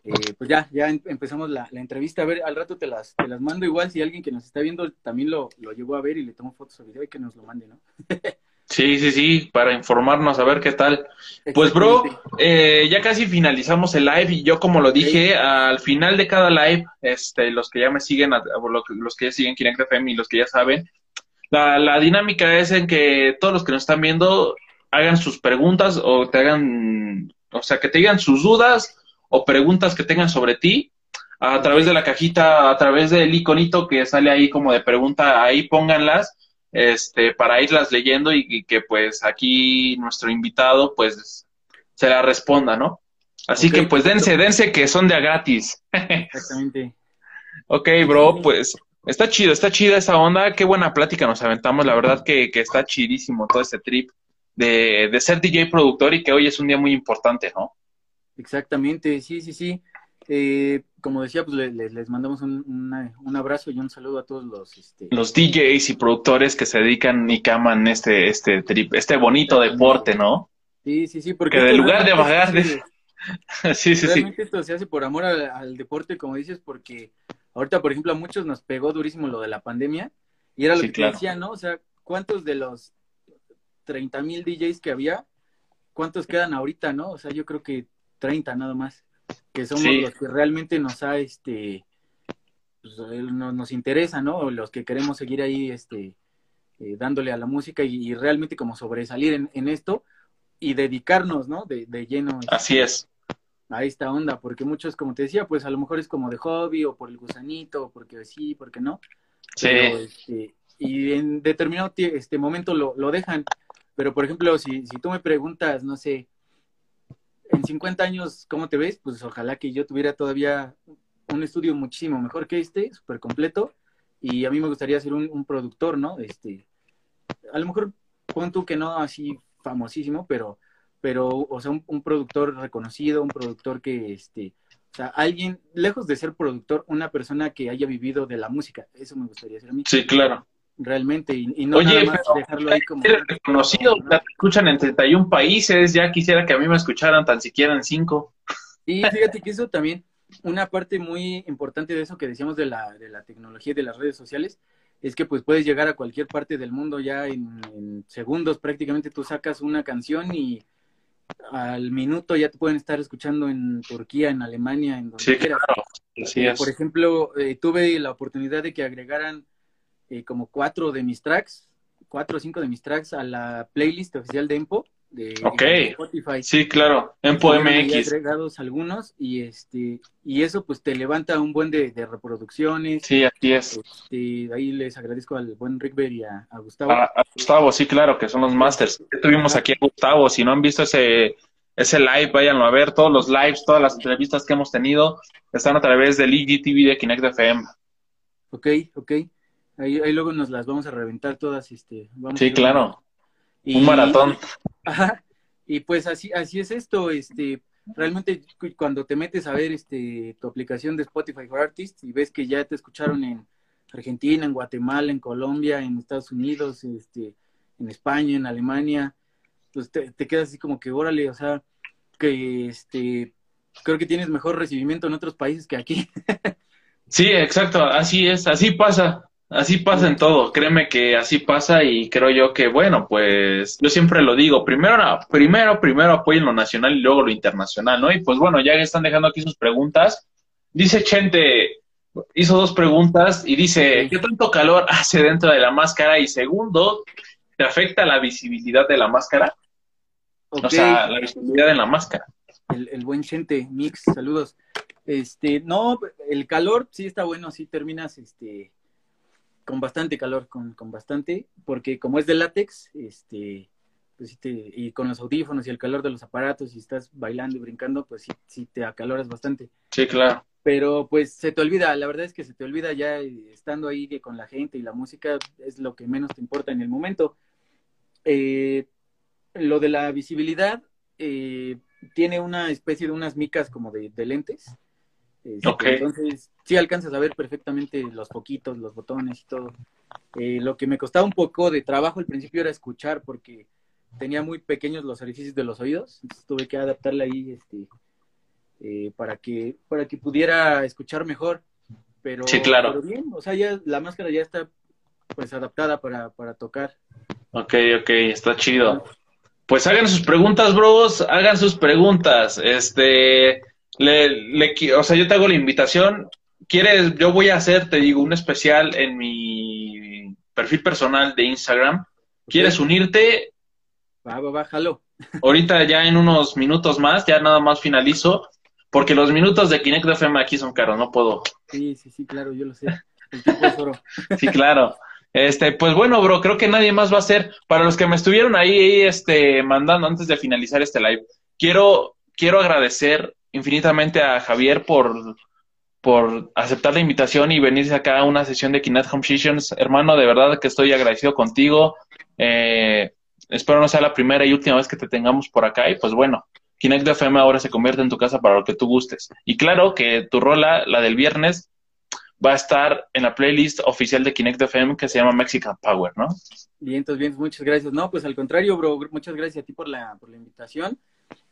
eh, pues ya, ya em- empezamos la, la entrevista. A ver, al rato te las, te las mando igual si alguien que nos está viendo también lo, lo llegó a ver y le tomó fotos o video y que nos lo mande, ¿no? Sí, sí, sí, para informarnos a ver qué tal. Pues, bro, eh, ya casi finalizamos el live y yo, como lo dije, al final de cada live, este, los que ya me siguen, los que ya siguen Kinect FM y los que ya saben, la, la dinámica es en que todos los que nos están viendo hagan sus preguntas o te hagan, o sea, que te digan sus dudas o preguntas que tengan sobre ti a través de la cajita, a través del iconito que sale ahí como de pregunta, ahí pónganlas este, para irlas leyendo y, y que pues aquí nuestro invitado pues se la responda, ¿no? Así que pues dense, dense que son de a gratis. Exactamente. ok, bro, pues está chido, está chida esa onda, qué buena plática nos aventamos, la verdad que, que está chidísimo todo este trip de, de ser DJ productor y que hoy es un día muy importante, ¿no? Exactamente, sí, sí, sí. Eh, como decía, pues le- le- les mandamos un, una- un abrazo y un saludo a todos los, este, Los DJs y productores que se dedican y que aman este, este trip, este bonito deporte, ¿no? sí, sí, sí, porque Que de lugar de se hace- sí, sí, sí. realmente esto se hace por amor al, al deporte, como dices, porque ahorita, por ejemplo, a muchos nos pegó durísimo lo de la pandemia y era lo Sí, que claro. te decía, ¿no? O sea, ¿cuántos de los 30 mil DJs que había, cuántos quedan ahorita, no? O sea, yo creo que 30 nada más, que somos Sí. los que realmente nos ha, este, pues, eh, no- nos interesa, ¿no? Los que queremos seguir ahí, este, eh, dándole a la música y, y realmente como sobresalir en, en esto y dedicarnos, ¿no? De, de lleno este, Así es. a esta onda, porque muchos, como te decía, pues a lo mejor es como de hobby o por el gusanito, o porque sí, porque no. Sí. Pero, este, y en determinado este momento lo, lo dejan. Pero, por ejemplo, si, si tú me preguntas, no sé, en 50 años, ¿cómo te ves? Pues ojalá que yo tuviera todavía un estudio muchísimo mejor que este, súper completo. Y a mí me gustaría ser un, un productor, ¿no? Este, a lo mejor pon tú que no así famosísimo, pero, pero o sea, un, un productor reconocido, un productor que, este, o sea, alguien, lejos de ser productor, una persona que haya vivido de la música, eso me gustaría ser a mí, Sí, claro. Realmente, y, y no Oye, nada más pero dejarlo ahí como... Reconocido, ¿no? te escuchan en 31 países, ya quisiera que a mí me escucharan tan siquiera en 5. Y fíjate que eso también, una parte muy importante de eso que decíamos de la, de la tecnología y de las redes sociales, es que pues puedes llegar a cualquier parte del mundo ya en, segundos, prácticamente tú sacas una canción y al minuto ya te pueden estar escuchando en Turquía, en Alemania, en donde sí, quieras. Claro. Así es. Por ejemplo, eh, tuve la oportunidad de que agregaran eh, como cuatro de mis tracks, cuatro o cinco de mis tracks a la playlist oficial de Empo de, Spotify. Sí, claro, en MX. agregados algunos y este y eso pues te levanta un buen de, reproducciones. Sí, así es. Este, ahí les agradezco al buen Rickberg y a, Gustavo. A, Gustavo, sí, claro, que son los masters. tuvimos aquí a Gustavo, si no han visto ese ese live, váyanlo a ver, todos los lives, todas las entrevistas que hemos tenido están a través del IGTV de Kinect FM. Ok, ok. Ahí, ahí luego nos las vamos a reventar todas, este. Vamos sí, claro. Un maratón. Ajá. Y pues así, así es esto, este, realmente cuando te metes a ver este tu aplicación de Spotify for Artists y ves que ya te escucharon en Argentina, en Guatemala, en Colombia, en Estados Unidos, este, en España, en Alemania, pues te, te quedas así como que órale, o sea, que este creo que tienes mejor recibimiento en otros países que aquí. sí, exacto, así es, así pasa. Así pasa en todo, créeme que así pasa y creo yo que, bueno, pues yo siempre lo digo, primero, primero, primero apoyen lo nacional y luego lo internacional, ¿no? Y pues bueno, ya están dejando aquí sus preguntas. Dice Chente, hizo dos preguntas y dice, ¿qué tanto calor hace dentro de la máscara? Y segundo, ¿te afecta la visibilidad de la máscara? O sea, la visibilidad en la máscara. El, el buen Chente, Mix, saludos. Este, no, el calor sí está bueno, sí terminas, este, con bastante calor, con, con bastante, porque como es de látex, este, pues y con los audífonos y el calor de los aparatos, y estás bailando y brincando, pues sí, sí te acaloras bastante. Sí, claro. Pero pues se te olvida, la verdad es que se te olvida ya estando ahí con la gente y la música es lo que menos te importa en el momento. Eh, lo de la visibilidad eh, tiene una especie de unas micas como de, de lentes este, entonces, sí alcanzas a ver perfectamente los poquitos, los botones y todo. Eh, lo que me costaba un poco de trabajo al principio era escuchar porque tenía muy pequeños los orificios de los oídos, entonces tuve que adaptarla ahí este, eh, para, que, para que pudiera escuchar mejor. Pero, sí, claro. pero bien, o sea, ya la máscara ya está pues adaptada para, para tocar. Ok, ok, está chido. Pues hagan sus preguntas, bros, hagan sus preguntas. Este, le, le, o sea, yo te hago la invitación. ¿Quieres? Yo voy a hacer, te digo, un especial en mi perfil personal de Instagram. ¿Quieres unirte? Va, va, bájalo. Ahorita ya en unos minutos más, ya nada más finalizo, porque los minutos de Kinect FM aquí son caros, no puedo. Sí, sí, sí, claro, yo lo sé. El tiempo es oro. sí, claro. Este, pues bueno, bro, creo que nadie más va a ser. Para los que me estuvieron ahí, este, mandando antes de finalizar este live, quiero, quiero agradecer infinitamente a Javier por, por aceptar la invitación y venirse acá a una sesión de Kinect Home Sessions. Hermano, de verdad que estoy agradecido contigo. Eh, espero no sea la primera y última vez que te tengamos por acá. Y pues bueno, Kinect FM ahora se convierte en tu casa para lo que tú gustes. Y claro que tu rola, la del viernes, va a estar en la playlist oficial de Kinect FM que se llama Mexican Power, ¿no? Bien, entonces bien, muchas gracias. No, pues al contrario, bro, muchas gracias a ti por la, por la invitación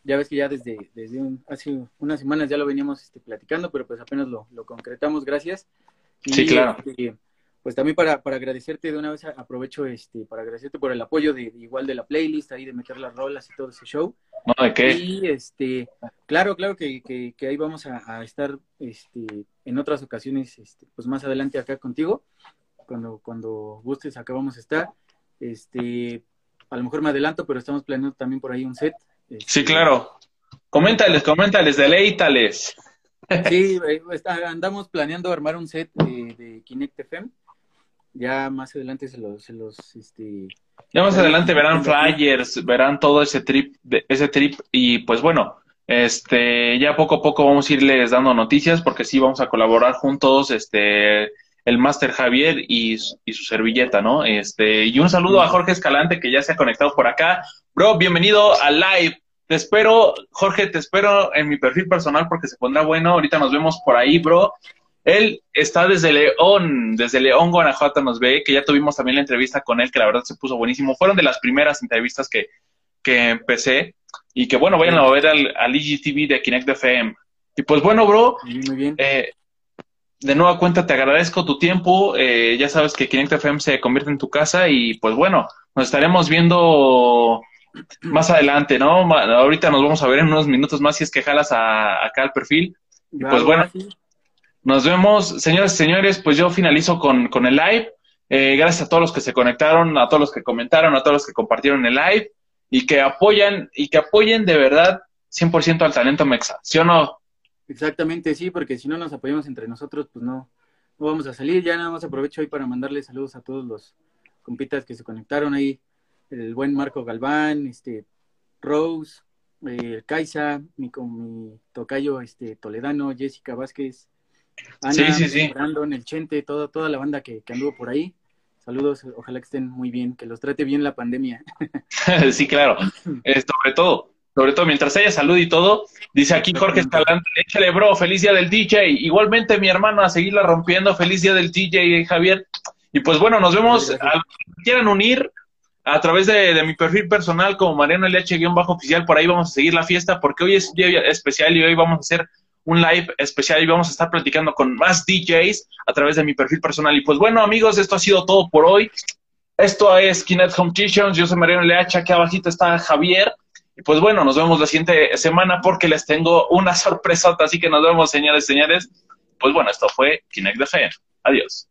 ya ves que ya desde, desde hace unas semanas ya lo veníamos este, platicando, pero pues apenas lo, lo concretamos, gracias. sí, claro. Este, pues también para, para agradecerte de una vez, aprovecho este para agradecerte por el apoyo de, igual de la playlist, ahí de meter las rolas y todo ese show. No, ¿de qué? Y este, claro, claro que, que, ahí vamos a, estar este, en otras ocasiones, este, pues más adelante acá contigo, cuando, cuando gustes acá vamos a estar. Este, a lo mejor me adelanto, pero estamos planeando también por ahí un set Sí, clalo. Coméntales, coméntales, deleítales. Sí, eh, andamos planeando armar un set de, Kinect FM. Ya más adelante se los, se los este, ya más adelante verán flyers, verán todo ese trip, ese trip y pues bueno, este, ya poco a poco vamos a irles dando noticias porque sí vamos a colaborar juntos, este, el Master Javier y, y, su servilleta, ¿no? Este, y un saludo a Jorge Escalante que ya se ha conectado por acá. Bro, bienvenido al live. Te espero, Jorge, te espero en mi perfil personal porque se pondrá bueno. Ahorita nos vemos por ahí, bro. Él está desde León, desde León, Guanajuato nos ve, que ya tuvimos también la entrevista con él, que la verdad se puso buenísimo. Fueron de las primeras entrevistas que, que empecé. Y que bueno, vayan a ver al, al IGTV de Kinect FM. Y pues bueno, bro, muy bien. Eh, de nueva cuenta te agradezco tu tiempo. Eh, ya sabes que Kinect FM se convierte en tu casa y pues bueno, nos estaremos viendo más adelante, ¿no? Ahorita nos vamos a ver en unos minutos más si es que jalas a, acá al perfil. Y pues bueno, nos vemos, señores y señores, pues yo finalizo con, con el live. Eh, gracias a todos los que se conectaron, a todos los que comentaron, a todos los que compartieron el live y que apoyan y que apoyen de verdad 100% al talento mexa, ¿sí o no? Exactamente, sí, porque si no nos apoyamos entre nosotros, pues no, no vamos a salir. Ya nada más aprovecho hoy para mandarle saludos a todos los compitas que se conectaron ahí. El buen Marco Galván, este, Rose, eh, Kaisa, mi, mi tocayo este, Toledano, Jessica Vázquez, Ana, sí, Brandon, el Chente, toda, toda la banda que, que anduvo por ahí. Saludos, ojalá que estén muy bien, que los trate bien la pandemia. sí, claro. Eh, sobre todo, sobre todo mientras haya salud y todo, dice aquí Jorge Escalante, échale bro, feliz día del DJ. Igualmente mi hermano a seguirla rompiendo, feliz día del DJ, Javier. Y pues bueno, nos vemos, a, quieran unir a través de, mi perfil personal como Mariano LH-oficial, por ahí vamos a seguir la fiesta porque hoy es día especial y hoy vamos a hacer un live especial y vamos a estar platicando con más DJs a través de mi perfil personal. Y pues bueno, amigos, esto ha sido todo por hoy. Esto es Kinet Competitions, yo soy Mariano LH, aquí abajito está Javier. Pues bueno, nos vemos la siguiente semana porque les tengo una sorpresota, así que nos vemos, señores señores. Pues bueno, esto fue Kinect FM. Adiós.